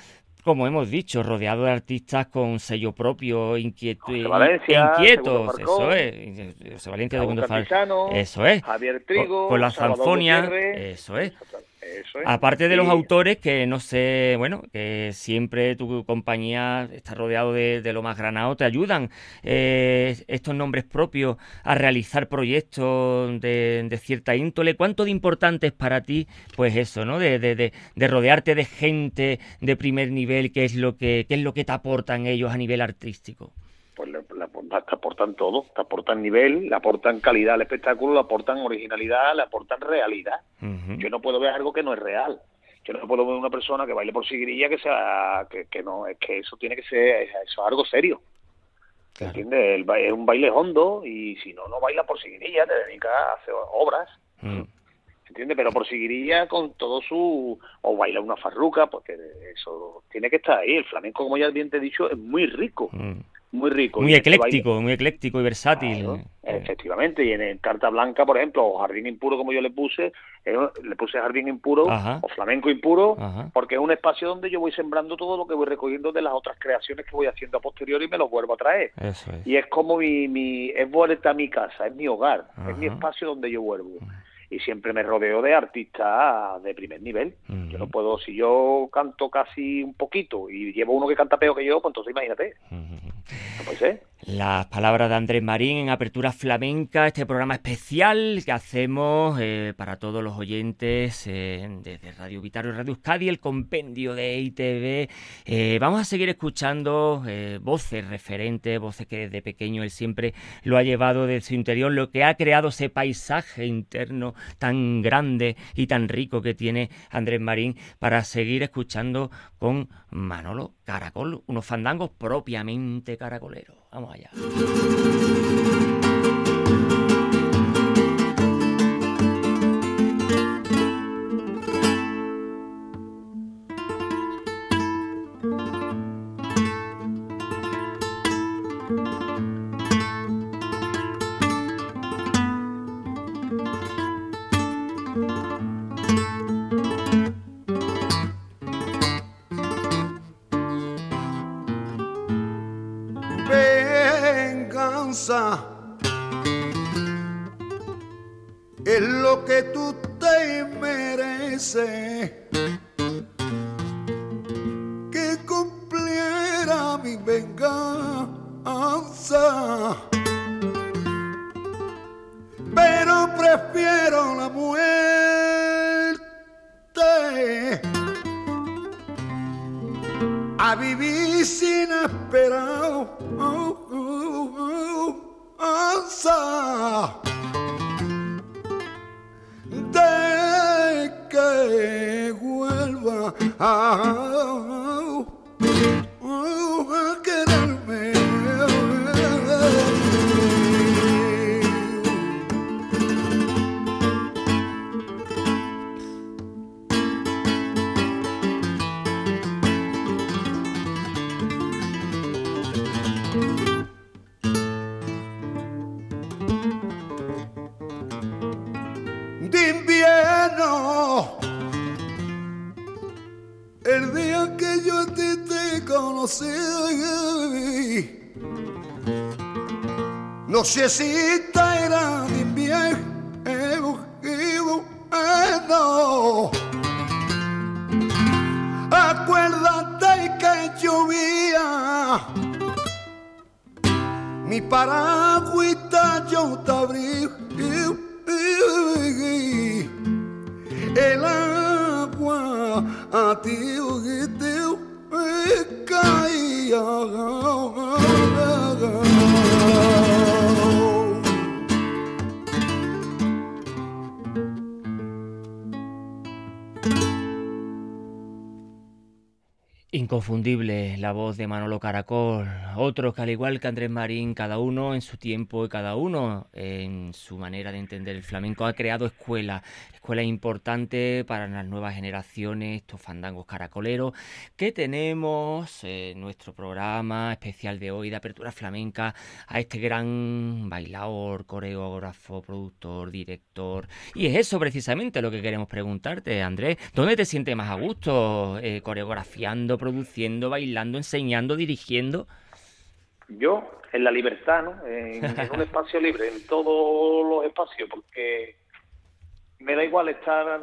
como hemos dicho, rodeado de artistas con sello propio, inquieto, Valencia, inquietos, eso es, José Valencia, Cantizano, eso es, Javier con- Trigo, con la Salvador Zanfonia, Gutiérrez. eso es. Eso es. Aparte de los autores, que no sé, bueno, que siempre tu compañía está rodeado de, de lo más granado, te ayudan eh, estos nombres propios a realizar proyectos de, de cierta índole. ¿Cuánto de importante es para ti, pues eso, ¿no? De, de- de- de rodearte de gente de primer nivel, qué es lo que, qué es lo que te aportan ellos a nivel artístico. Le aportan- te aportan todo, te aportan nivel, le aportan calidad al espectáculo, le aportan originalidad, le aportan realidad. Yo no puedo ver algo que no es real. Yo no puedo ver una persona que baile por siguirilla que sea que, que no, es que eso tiene que ser eso es algo serio. Claro. ¿Entiendes? El ba- es un baile hondo y si no no baila por siguirilla, te dedicas a hacer obras. Mm. ¿Entiendes? Pero por siguirilla con todo su... o baila una farruca, porque eso tiene que estar ahí. El flamenco, como ya bien te he dicho, es muy rico, Mm. Muy rico. Muy este ecléctico, muy ecléctico y versátil. Claro, Eh, efectivamente, y en el Carta Blanca, por ejemplo, o Jardín Impuro, como yo le puse, eh, le puse Jardín Impuro Ajá. o Flamenco Impuro, Ajá. porque es un espacio donde yo voy sembrando todo lo que voy recogiendo de las otras creaciones que voy haciendo a posteriori y me los vuelvo a traer. Eso es. Y es como mi, mi es vuelta a mi casa, es mi hogar, es mi espacio donde yo vuelvo. y siempre me rodeo de artistas de primer nivel. Yo no puedo, si yo canto casi un poquito y llevo uno que canta peor que yo, pues entonces imagínate. Puede ser. Las palabras de Andrés Marín en Apertura Flamenca, este programa especial que hacemos eh, para todos los oyentes eh, desde Radio Vital y Radio Euskadi, el compendio de ITV. Eh, vamos a seguir escuchando voces referentes, voces que desde pequeño él siempre lo ha llevado de su interior, lo que ha creado ese paisaje interno tan grande y tan rico que tiene Andrés Marín para seguir escuchando con Manolo Caracol, unos fandangos propiamente caracoleros. Vamos allá. No sé Inconfundible la voz de Manolo Caracol, otros que al igual que Andrés Marín, cada uno en su tiempo y cada uno en su manera de entender el flamenco ha creado escuelas, escuelas importantes para las nuevas generaciones, estos fandangos caracoleros que tenemos en nuestro programa especial de hoy de Apertura Flamenca a este gran bailador, coreógrafo, productor, director. Y es eso precisamente lo que queremos preguntarte, Andrés, ¿dónde te sientes más a gusto eh, coreografiando? produciendo, bailando, enseñando, dirigiendo? Yo, en la libertad, ¿no? En, en un espacio libre, en todos los espacios, porque me da igual estar,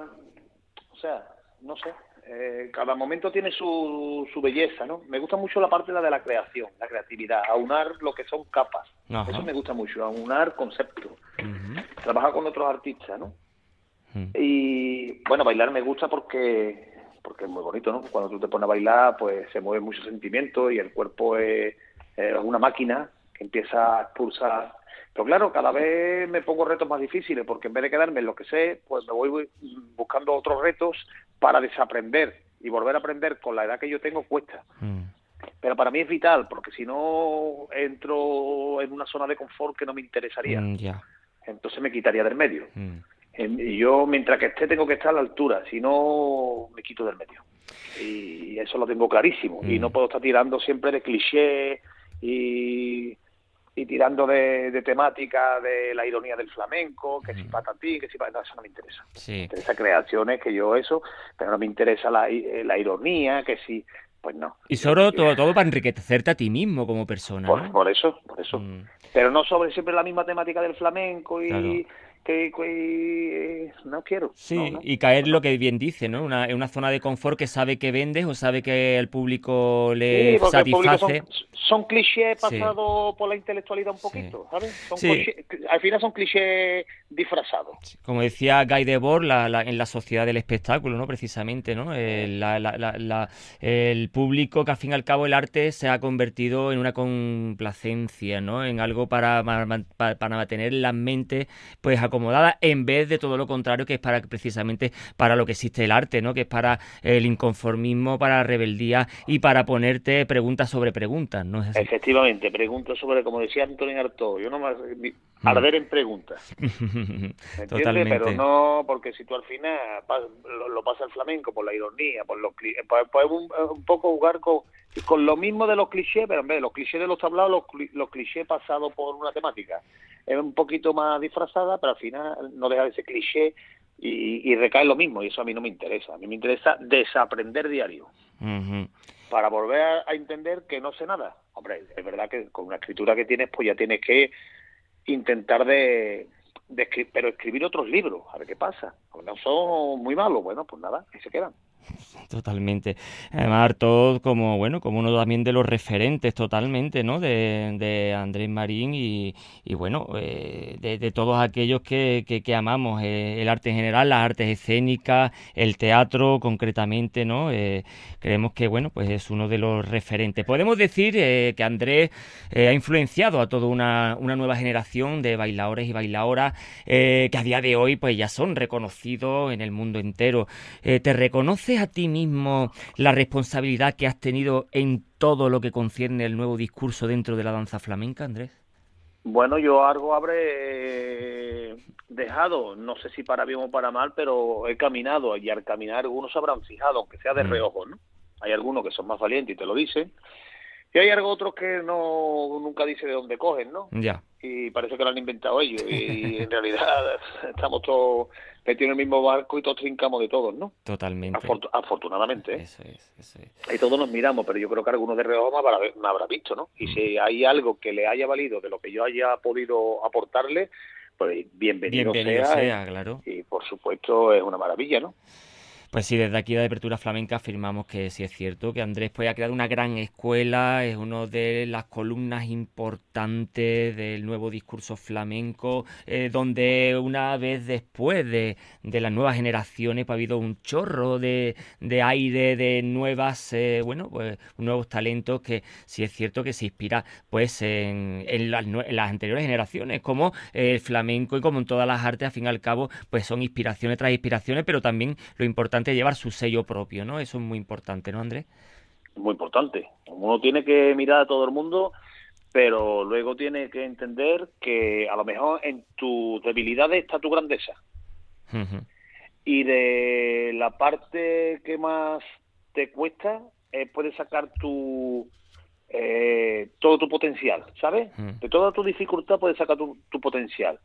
o sea, no sé, eh, cada momento tiene su, su belleza, ¿no? Me gusta mucho la parte la de la creación, la creatividad, aunar lo que son capas. Ajá. Eso me gusta mucho, aunar conceptos. Trabajar con otros artistas, ¿no? ujú. Y bueno, bailar me gusta porque porque es muy bonito, ¿no? Cuando tú te pones a bailar, pues se mueve mucho sentimiento y el cuerpo es, es una máquina que empieza a expulsar. Pero claro, cada vez me pongo retos más difíciles porque en vez de quedarme en lo que sé, pues me voy buscando otros retos para desaprender y volver a aprender con la edad que yo tengo cuesta. Mm. Pero para mí es vital porque si no entro en una zona de confort que no me interesaría, Mm, entonces me quitaría del medio. Mm. Em, yo, mientras que esté, tengo que estar a la altura, si no, me quito del medio. Y eso lo tengo clarísimo. Y Mm. no puedo estar tirando siempre de cliché y, y tirando de, de temática de la ironía del flamenco, que si para ti, que si para... No, eso no me interesa. Sí. Me interesa creaciones, que yo eso, pero no me interesa la, i- la ironía, que si... Pues no. Y sobre todo, todo para enriquecerte a ti mismo como persona, Por, ¿no? por eso, por eso. Mm, pero no sobre siempre la misma temática del flamenco y, Claro. Que, que- no quiero. Sí, no, no. y caer lo que bien dice, ¿no? Una, en una zona de confort que sabe que vendes o sabe que el público le Sí, el público satisface. son, son clichés Sí. pasados por la intelectualidad un Sí. poquito, ¿sabes? Son Sí. clichés- al final son clichés disfrazados. Como decía Guy Debord, la, la- en la sociedad del espectáculo, ¿no? Precisamente, ¿no? Eh, la- el público, que al fin y al cabo el arte se ha convertido en una complacencia, ¿no? En algo para, ma- ma- pa- para mantener la mente pues acomodada, en vez de todo lo contrario, que es para precisamente para lo que existe el arte, ¿no? Que es para el inconformismo, para la rebeldía y para ponerte preguntas sobre preguntas, ¿no es? Efectivamente, preguntas sobre, como decía Antonio Arto, yo no más. Arder en preguntas. ¿me entiendes? Totalmente. Pero no, porque si tú al final lo, lo pasa el flamenco por la ironía, por los cli- pues, pues un, un poco jugar con, con lo mismo de los clichés, pero en vez de los clichés de los tablados, los, los clichés pasados por una temática. Es un poquito más disfrazada, pero al final no deja de ser cliché y, y recae lo mismo, y eso a mí no me interesa. A mí me interesa desaprender diario para volver a, a entender que no sé nada. Hombre, es verdad que con una escritura que tienes, pues ya tienes que intentar de, de pero escribir otros libros, a ver qué pasa. No son muy malos, bueno, pues nada, ahí se quedan. Totalmente. Además, Artaud como, bueno, como uno también de los referentes totalmente, ¿no? De, de Andrés Marín y, bueno, eh, de, todos aquellos que, que, amamos eh, el arte en general, las artes escénicas, el teatro concretamente, ¿no? Eh, creemos que, bueno, pues es uno de los referentes. Podemos decir que Andrés ha influenciado a toda una, una nueva generación de bailadores y bailadoras que a día de hoy pues ya son reconocidos en el mundo entero. ¿Te reconoces a ti mismo la responsabilidad que has tenido en todo lo que concierne el nuevo discurso dentro de la danza flamenca, Andrés? Bueno, yo algo habré dejado, no sé si para bien o para mal, pero he caminado y al caminar algunos se habrán fijado, aunque sea de Mm. reojo, ¿no? Hay algunos que son más valientes y te lo dicen, y hay algo otros que no nunca dice de dónde cogen, ¿no? Ya. y parece que lo han inventado ellos y en realidad estamos todos metidos en el mismo barco y todos trincamos de todos, ¿no? Totalmente. Afortu- afortunadamente, ¿eh? Eso es, eso es. Y todos nos miramos, pero yo creo que alguno de reojo me habrá, me habrá visto, ¿no? Y si hay algo que le haya valido de lo que yo haya podido aportarle, pues bienvenido, Bienvenido sea. sea, claro. Y por supuesto es una maravilla, ¿no? Pues sí, desde aquí de Apertura Flamenca afirmamos que sí es cierto, que Andrés pues, ha creado una gran escuela, es uno de las columnas importantes del nuevo discurso flamenco, eh, donde una vez después de, de las nuevas generaciones pues, ha habido un chorro de, de aire, de nuevas, eh, bueno, pues nuevos talentos que sí es cierto que se inspira pues en, en las anteriores generaciones, como el flamenco y como en todas las artes, al fin y al cabo, pues son inspiraciones tras inspiraciones, pero también lo importante llevar su sello propio, ¿no? Eso es muy importante, ¿no, Andrés? Muy importante. Uno tiene que mirar a todo el mundo, pero luego tiene que entender que a lo mejor en tus debilidades está tu grandeza. Y de la parte que más te cuesta eh, puedes sacar tu eh, todo tu potencial, ¿sabes? De toda tu dificultad puedes sacar tu, tu potencial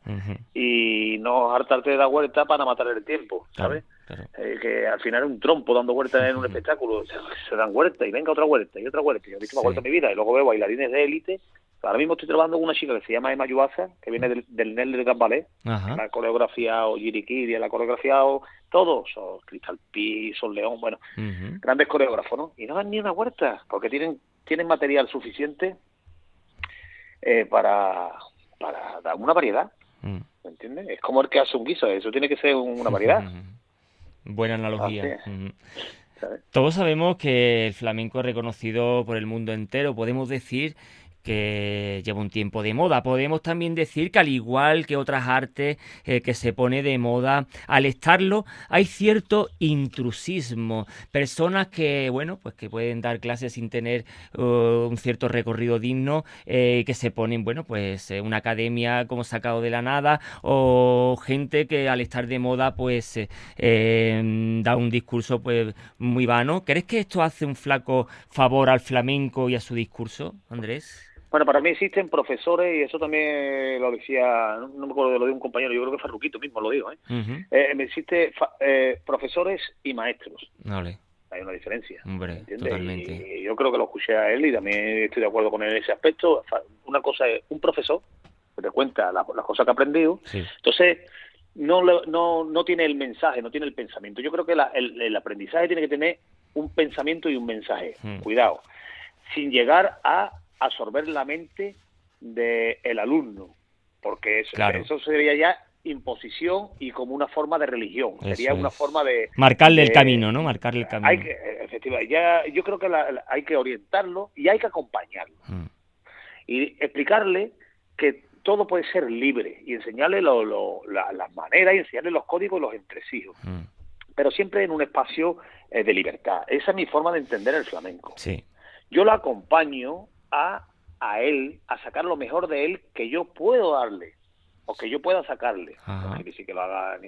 y no hartarte de dar vuelta para matar el tiempo, ¿sabes? Claro. Eh, que al final es un trompo dando vueltas en un espectáculo, se, se dan vueltas y venga otra vuelta y otra vuelta. Yo he visto una Sí. vuelta en mi vida y luego veo bailarines de élite. Ahora mismo estoy trabajando con una chica que se llama Emma Yuasa, que viene del, del NEL Gran Ballet, la ha coreografiado Yirikiri, la ha coreografiado todos, o Crystal P, Sol León, bueno, grandes coreógrafos, ¿no? Y no dan ni una huerta, porque tienen tienen material suficiente eh, para, para dar una variedad, Mm. ¿me entiendes? Es como el que hace un guiso, eso tiene que ser una variedad. Buena analogía. Todos sabemos que el flamenco es reconocido por el mundo entero. Podemos decir que lleva un tiempo de moda. Podemos también decir que al igual que otras artes eh, que se pone de moda, al estarlo hay cierto intrusismo. Personas que, bueno, pues que pueden dar clases sin tener uh, un cierto recorrido digno, eh, que se ponen, bueno, pues eh, una academia como sacado de la nada, o gente que al estar de moda, pues eh, da un discurso pues muy vano. ¿Crees que esto hace un flaco favor al flamenco y a su discurso, Andrés? Bueno, para mí existen profesores, y eso también lo decía, no, no me acuerdo de lo de un compañero, yo creo que Farruquito mismo lo dijo, ¿eh? Eh, existe fa- eh, profesores y maestros, Vale, hay una diferencia. hombre, ¿entiendes? totalmente. Y yo creo que lo escuché a él y también estoy de acuerdo con él en ese aspecto. Una cosa es un profesor que te cuenta la- las cosas que ha aprendido. Sí. Entonces, no, no, no tiene el mensaje, no tiene el pensamiento. Yo creo que la- el, el aprendizaje tiene que tener un pensamiento y un mensaje. Hmm. Cuidado, sin llegar a absorber la mente del alumno, porque eso, Claro. eso sería ya imposición y como una forma de religión. Eso sería una es. forma de... Marcarle el de- camino, ¿no? Marcarle el camino. Hay que, efectivamente, ya, yo creo que la- la- hay que orientarlo y hay que acompañarlo Mm, y explicarle que todo puede ser libre y enseñarle lo- lo- la- las maneras y enseñarle los códigos y los entresijos, mm, pero siempre en un espacio eh, de libertad. Esa es mi forma de entender el flamenco. Sí. Yo lo acompaño a, a él, a sacar lo mejor de él que yo puedo darle o que yo pueda sacarle. Ajá. Que lo haga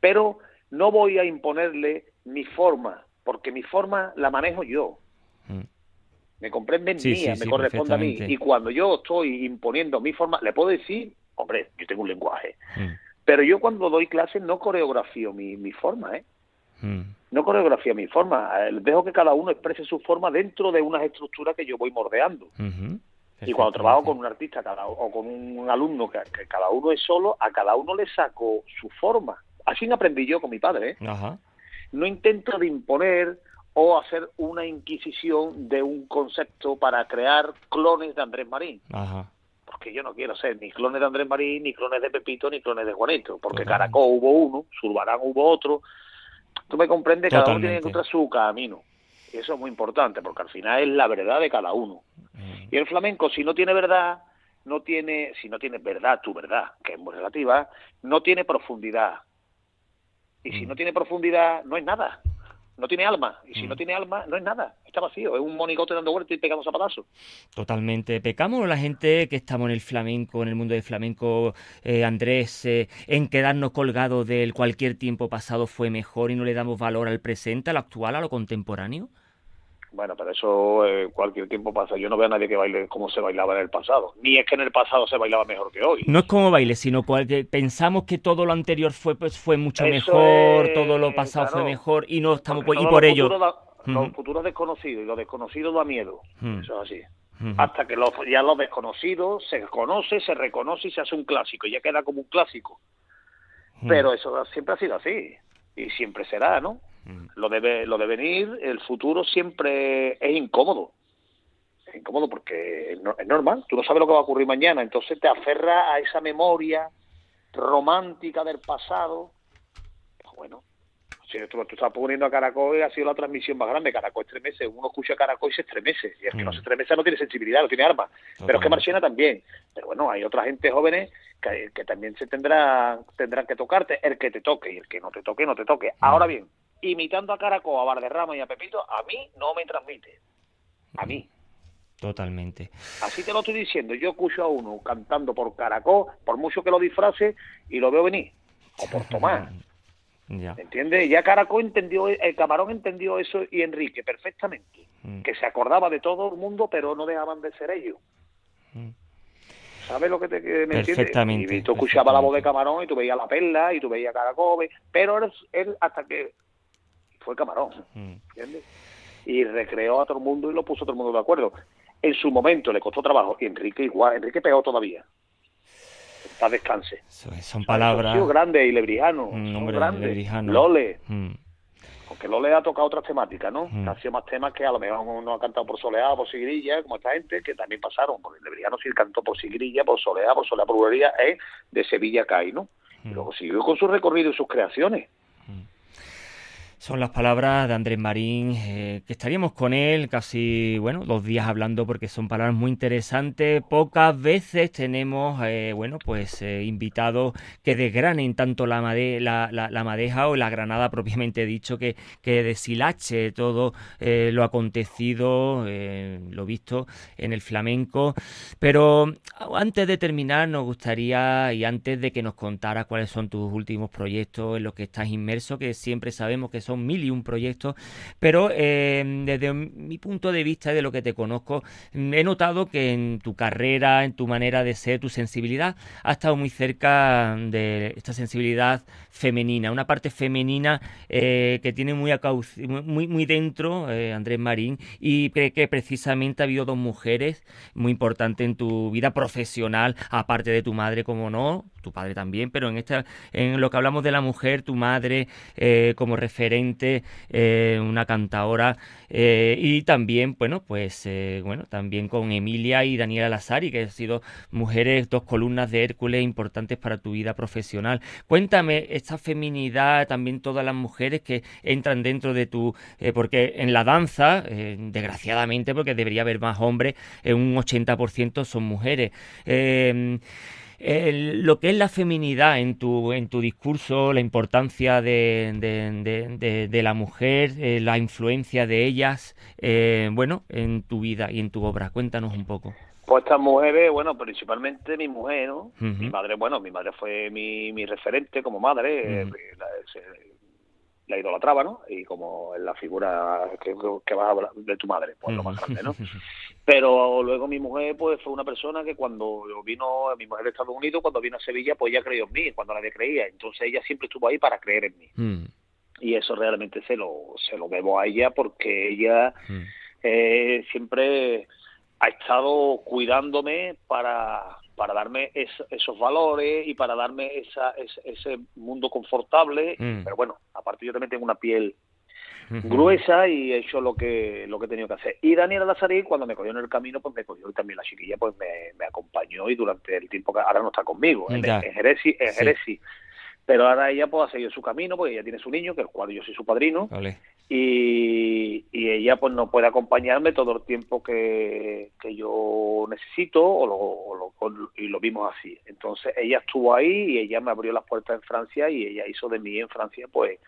Pero no voy a imponerle mi forma, porque mi forma la manejo yo. mm, me comprenden Sí, mía, sí, me sí, corresponde a mí. Y cuando yo estoy imponiendo mi forma, le puedo decir, hombre, yo tengo un lenguaje, mm, pero yo cuando doy clases no coreografío mi, mi forma, ¿eh? mm. No coreografía mi forma, eh, dejo que cada uno exprese su forma dentro de unas estructuras que yo voy mordeando. Y cuando trabajo con un artista cada, o con un alumno que, que cada uno es solo, a cada uno le saco su forma. Así aprendí yo con mi padre, ¿eh? Ajá. no intento de imponer o hacer una inquisición de un concepto para crear clones de Andrés Marín, Ajá. porque yo no quiero ser ni clones de Andrés Marín, ni clones de Pepito, ni clones de Juanito, porque. Caracol hubo uno, Zurbarán hubo otro, tú me comprendes, cada uno tiene que encontrar su camino, y eso es muy importante, porque al final es la verdad de cada uno. Mm, Y el flamenco, si no tiene verdad, no tiene, si no tiene verdad, tu verdad, que es muy relativa, no tiene profundidad. Y si Mm. no tiene profundidad, no es nada. No tiene alma. Y si Mm. no tiene alma, no es nada. Está vacío. Es un monigote dando vueltas y pegando zapatazos. Totalmente. ¿Pecamos la gente que estamos en el flamenco, en el mundo del flamenco, eh, Andrés, eh, en quedarnos colgados del cualquier tiempo pasado fue mejor y no le damos valor al presente, a lo actual, a lo contemporáneo? Bueno, pero eso eh, cualquier tiempo pasa. Yo no veo a nadie que baile como se bailaba en el pasado. Ni es que en el pasado se bailaba mejor que hoy. No es como baile, sino que pensamos que todo lo anterior fue pues fue mucho Eso mejor, es, todo lo pasado fue mejor y no estamos por- y por lo ello. da- Los Ujú. futuros desconocidos y lo desconocido da miedo. Eso es así. Hasta que los, ya los desconocidos se conoce, se reconoce y se hace un clásico, y ya queda como un clásico. Pero eso siempre ha sido así, y siempre será, ¿no? Mm. Lo de, lo de venir, el futuro siempre es incómodo. Es incómodo porque es no- es normal, tú no sabes lo que va a ocurrir mañana, entonces te aferras a esa memoria romántica del pasado. Pues bueno, si tú, tú estás poniendo a Caracol y ha sido la transmisión más grande, Caracol estremece, uno escucha a Caracol y se estremece, y el que no Mm. se estremece no tiene sensibilidad, no tiene arma. Pero es que. Marchena también. Pero bueno, hay otra gente jóvenes que, que también se tendrá, tendrán que tocarte, el que te toque y el que no te toque, no te toque. Mm. Ahora bien, imitando a Caracol, a Valderrama y a Pepito, a mí no me transmite. A mí. Totalmente. Así te lo estoy diciendo. Yo escucho a uno cantando por Caracol, por mucho que lo disfrace, y lo veo venir. O por Tomás. Ya. ¿Entiendes? Ya Caracol entendió, el camarón entendió eso y Enrique perfectamente. Mm. Que se acordaba de todo el mundo, pero no dejaban de ser ellos. Mm. ¿Sabes lo que te que me entiendes? Perfectamente, Y tú escuchabas la voz de. Camarón y tú veías la perla y tú veías Caracol, pero él, él hasta que fue Camarón, Mm. ¿entiendes? Y recreó a todo el mundo y lo puso todo el mundo de acuerdo. En su momento le costó trabajo y Enrique igual, Enrique pegó todavía. Para descanse. Son Ha palabras. sido grande y lebrijano. Son hombre grandes. lebrijano. Lole, Mm. porque Lole ha tocado otras temáticas, ¿no? Mm. Ha sido más temas que a lo mejor uno ha cantado por soleá, por sigrilla, como esta gente, que también pasaron. Porque lebrijano sí cantó por sigrilla, por soleá, por soleá, por ¿eh? de Sevilla a Cai, ¿no? Y Mm. luego siguió con su recorrido y sus creaciones. Son las palabras de Andrés Marín, eh, que estaríamos con él casi, bueno, dos días hablando porque son palabras muy interesantes. Pocas veces tenemos, eh, bueno, pues eh, invitados que desgranen tanto la, made- la, la- la madeja o la granada propiamente dicho, que, que deshilache todo eh, lo acontecido, lo visto en el flamenco. Pero antes de terminar, nos gustaría, y antes de que nos contara cuáles son tus últimos proyectos en los que estás inmerso, que siempre sabemos que son mil y un proyectos, pero eh, desde mi punto de vista y de lo que te conozco, mm, he notado que en tu carrera, en tu manera de ser, tu sensibilidad, ha estado muy cerca de esta sensibilidad femenina, una parte femenina eh, que tiene muy, muy, muy dentro eh, Andrés Marín y que, precisamente ha habido dos mujeres muy importantes en tu vida profesional, aparte de tu madre, como no, tu padre también, pero en esta, en lo que hablamos de la mujer, tu madre como referente, eh, una cantadora, eh, y también, bueno, pues eh, bueno, también con Emilia y Daniela Lazari, que han sido mujeres, dos columnas de Hércules importantes para tu vida profesional. Cuéntame esta feminidad, también todas las mujeres que entran dentro de tu, eh, porque en la danza, desgraciadamente, porque debería haber más hombres, un 80% son mujeres. El- lo que es la feminidad en tu, en tu discurso, la importancia de, de- de- de- de la mujer, eh, la influencia de ellas, eh, bueno, en tu vida y en tu obra. Cuéntanos un poco. Pues estas mujeres, bueno, principalmente mi mujer. Mi madre, bueno, mi madre fue mi, mi referente como madre, eh, la, se- la idolatraba, ¿no? Y como es la figura que, que vas a hablar de tu madre, pues lo más grande, ¿no? Pero luego mi mujer, pues fue una persona que cuando vino, mi mujer de Estados Unidos, cuando vino a Sevilla, pues ella creyó en mí, cuando nadie creía. Entonces ella siempre estuvo ahí para creer en mí. Mm, Y eso realmente se lo, se lo debo a ella porque ella mm, eh, siempre ha estado cuidándome para, para darme es- esos valores y para darme esa, ese, ese mundo confortable. Mm. Pero bueno, aparte yo también tengo una piel gruesa y he hecho lo que lo que he tenido que hacer. Y Daniela Lazarí, cuando me cogió en el camino, pues me cogió y también la chiquilla pues me, me acompañó y durante el tiempo que ahora no está conmigo, en, en Jerez en. Jerez sí. Pero ahora ella pues ha seguido su camino, porque ella tiene su niño, que el cual yo soy su padrino, y, y ella pues no puede acompañarme todo el tiempo que, que yo necesito o lo, o lo- o lo- y lo vimos así. Entonces ella estuvo ahí y ella me abrió las puertas en Francia y ella hizo de mí en Francia pues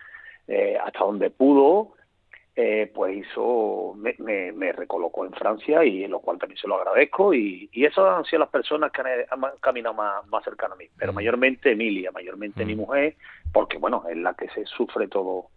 eh, hasta donde pudo, eh, pues hizo, me, me, me recolocó en Francia y lo cual también se lo agradezco y, y esas han sido las personas que han, han caminado más, más cercano a mí, pero Mm. mayormente Emilia, mayormente Mm. mi mujer, porque bueno, es la que se sufre todo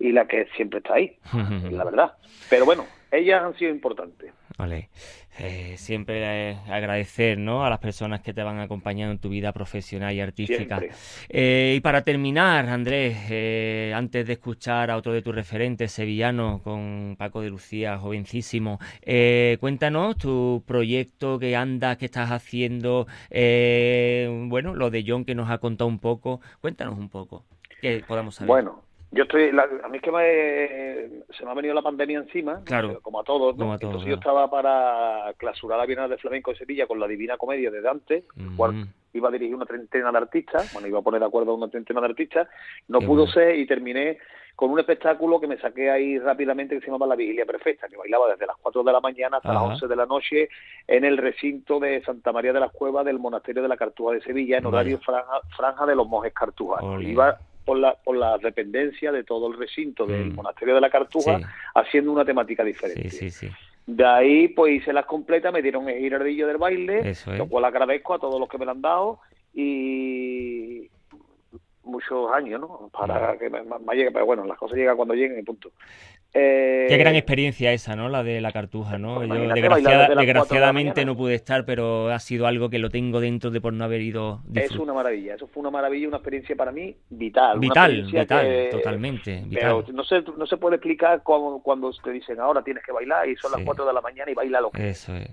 y la que siempre está ahí, la verdad. Pero bueno, ellas han sido importantes. Vale. Eh, siempre eh, agradecer ¿no? a las personas que te van acompañando en tu vida profesional y artística. Eh, y para terminar, Andrés, eh, antes de escuchar a otro de tus referentes sevillanos, con Paco de Lucía, jovencísimo, eh, cuéntanos tu proyecto que andas, que estás haciendo, eh, bueno, lo de John que nos ha contado un poco, cuéntanos un poco, que podamos saber. Bueno, yo estoy, la- a mí es que me, se me ha venido la pandemia encima, Claro. eh, como a todos, ¿no? Como a todos, Entonces yo estaba para clausurar la Bienal de Flamenco de Sevilla con la Divina Comedia de Dante, el cual Mm, iba a dirigir una treintena de artistas, bueno, iba a poner de acuerdo a una treintena de artistas, no Qué pudo bueno. ser y terminé con un espectáculo que me saqué ahí rápidamente que se llamaba La Vigilia Perfecta, que bailaba desde las 4 de la mañana hasta Ajá. las 11 de la noche en el recinto de Santa María de las Cuevas del Monasterio de la Cartuja de Sevilla en Vaya. horario franja, franja de los monjes cartujanos. Ole. Iba por la, por la dependencia de todo el recinto del Mm. Monasterio de la Cartuja Sí. haciendo una temática diferente. sí, sí, sí. De ahí, pues hice las completas, me dieron el girardillo del baile, Eso es. lo cual agradezco a todos los que me lo han dado y muchos años, ¿no? Para que me llegue, pero bueno, las cosas llegan cuando lleguen y punto. Eh, Qué gran experiencia esa, ¿no? La de la cartuja, ¿no? Pues Yo desgraciada- de desgraciadamente no pude estar, pero ha sido algo que lo tengo dentro de por no haber ido Es una maravilla, eso fue una maravilla, una experiencia para mí vital. Vital, vital, que- totalmente, Pero vital. no se, no se puede explicar cómo- cuando te dicen ahora tienes que bailar y son Sí. las 4 de la mañana y baila lo que Eso es.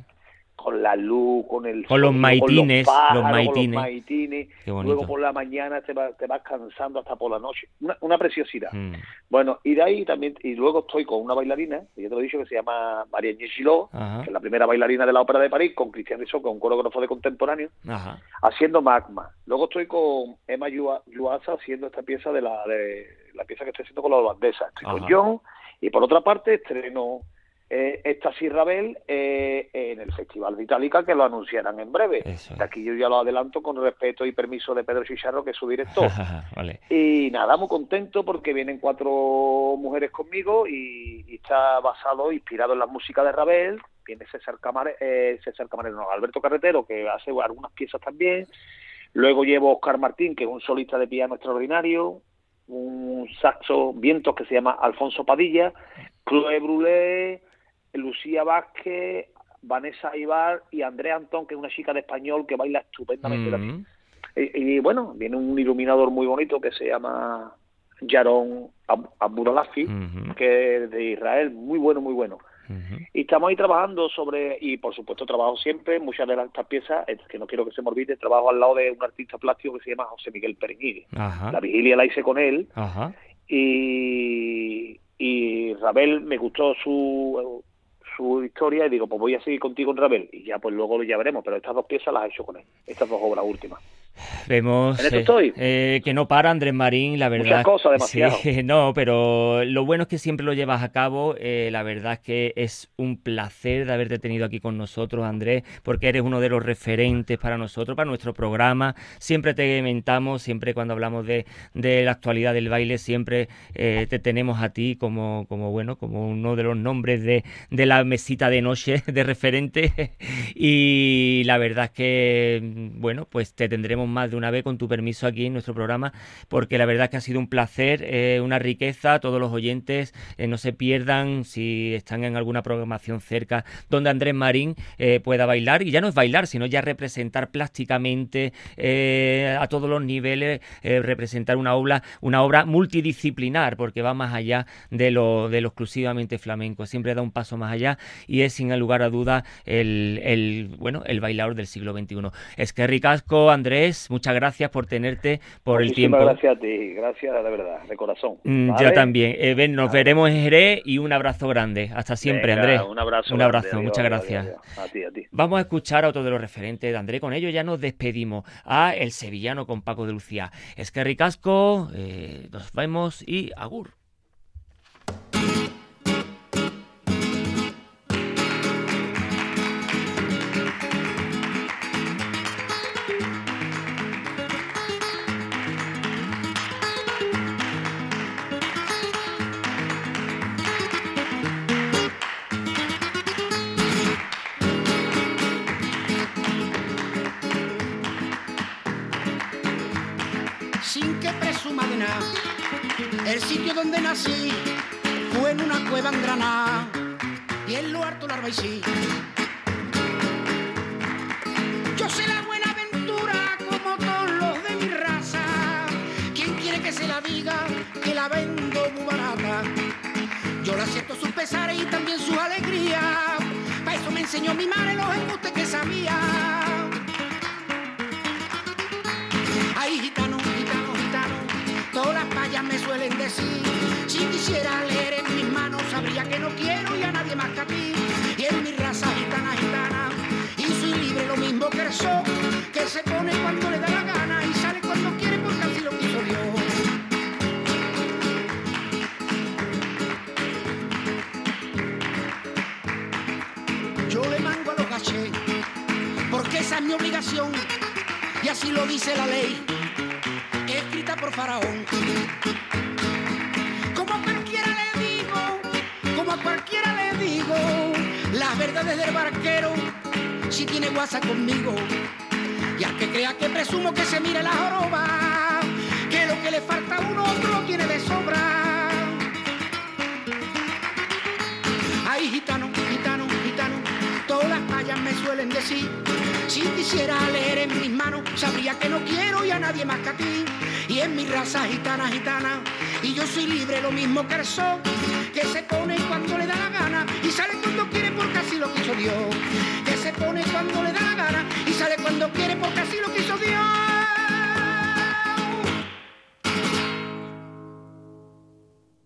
Con la luz, con el Con los maitines, los pájaros, con maitines. Luego por la mañana te, va- te vas cansando hasta por la noche. Una, una preciosidad. Mm, Bueno, y de ahí también, y luego estoy con una bailarina, que ya te lo he dicho, que se llama María Ajá. que es la primera bailarina de la Ópera de París, con Cristian Rizzo, que es un coreógrafo de contemporáneo, Ajá. haciendo magma. Luego estoy con Emma Yua- Yuasa haciendo esta pieza de la de la pieza que estoy haciendo con la holandesa. Estoy Ajá. con John, y por otra parte estreno eh, esta Rabel eh, en el Festival de Itálica, que lo anunciarán en breve. De aquí yo ya lo adelanto con respeto y permiso de Pedro Chicharro, que es su director. vale. Y nada, muy contento porque vienen cuatro mujeres conmigo y, y está basado, inspirado en la música de Ravel. Viene César, Camare, eh, César Camarero, no, Alberto Carretero, que hace algunas piezas también. Luego llevo a Oscar Martín, que es un solista de piano extraordinario. Un saxo vientos que se llama Alfonso Padilla. Chloé Brulé, Lucía Vázquez, Vanessa Ibar y Andrea Antón, que es una chica de español que baila estupendamente también. Mm, Y, y, bueno, viene un iluminador muy bonito que se llama Yaron Ab- que es de Israel, muy bueno, muy bueno. Y estamos ahí trabajando sobre, y por supuesto trabajo siempre, muchas de estas piezas, que no quiero que se me olvide, trabajo al lado de un artista plástico que se llama José Miguel Perejil. Ajá. La vigilia la hice con él Ajá. y, y Rabel me gustó su, su historia y digo, pues voy a seguir contigo en Rabel y ya pues luego ya veremos, pero estas dos piezas las he hecho con él, estas dos obras últimas. Vemos eh, eh, que no para Andrés Marín, la verdad. cosas, demasiado. Sí, no, pero lo bueno es que siempre lo llevas a cabo. eh, la verdad es que es un placer de haberte tenido aquí con nosotros, Andrés, porque eres uno de los referentes para nosotros, para nuestro programa. Siempre te mentamos, siempre cuando hablamos de, de la actualidad del baile, siempre te tenemos a ti como, como bueno, como uno de los nombres de, de la mesita de noche de referente. y la verdad es que, bueno, pues te tendremos más de una vez con tu permiso aquí en nuestro programa, porque la verdad es que ha sido un placer, eh, una riqueza. Todos los oyentes eh, no se pierdan si están en alguna programación cerca donde Andrés Marín eh, pueda bailar. Y ya no es bailar, sino ya representar plásticamente a todos los niveles, representar una obra, una obra multidisciplinar, porque va más allá de lo, de lo exclusivamente flamenco. Siempre da un paso más allá y es sin lugar a duda el, el, bueno, el bailador del siglo XXI. Es que ricasco, Andrés, muchas gracias por tenerte, por el tiempo. gracias a ti, gracias de verdad, de corazón. Mm, ¿vale? Yo también. Eh, ven, nos veremos en Jerez y un abrazo grande. Hasta siempre, Venga, Andrés. Un abrazo. Un abrazo, muchas adiós, gracias. adiós. A ti, a ti. Vamos a escuchar a otro de los referentes de Andrés. Con ello ya nos despedimos. A El Sevillano con Paco de Lucía. Es que ricasco, eh, nos vemos y agur. Sin que presuma de nada. El sitio donde nací fue en una cueva en Granada y en lo harto la sí. Yo sé la buena aventura como todos los de mi raza. ¿Quién quiere que se la diga que la vendo muy barata? Yo la siento sus pesares y también sus alegrías. Para eso me enseñó mi madre los embustes que sabía. Las payas me suelen decir. Si quisiera leer en mis manos, sabría que no quiero y a nadie más que a ti. Y en mi raza gitana, gitana, y soy libre lo mismo que el sol, que se pone cuando le da la gana y sale cuando quiere porque así lo quiso Dios. Yo le mango a los gachés, porque esa es mi obligación, y así lo dice la ley Faraón. Como a cualquiera le digo, como a cualquiera le digo, las verdades del barquero, si tiene guasa conmigo. Y al que crea que presumo que se mire la joroba, que lo que le falta a uno otro lo tiene de sobra. Ay, gitano, gitano, gitano, todas las payas me suelen decir. Si quisiera leer en mis manos, sabría que no quiero y a nadie más que a ti. Y en mi raza gitana, gitana, y yo soy libre lo mismo que el sol, que se pone cuando le da la gana y sale cuando quiere porque así lo quiso Dios. Que se pone cuando le da la gana y sale cuando quiere porque así lo quiso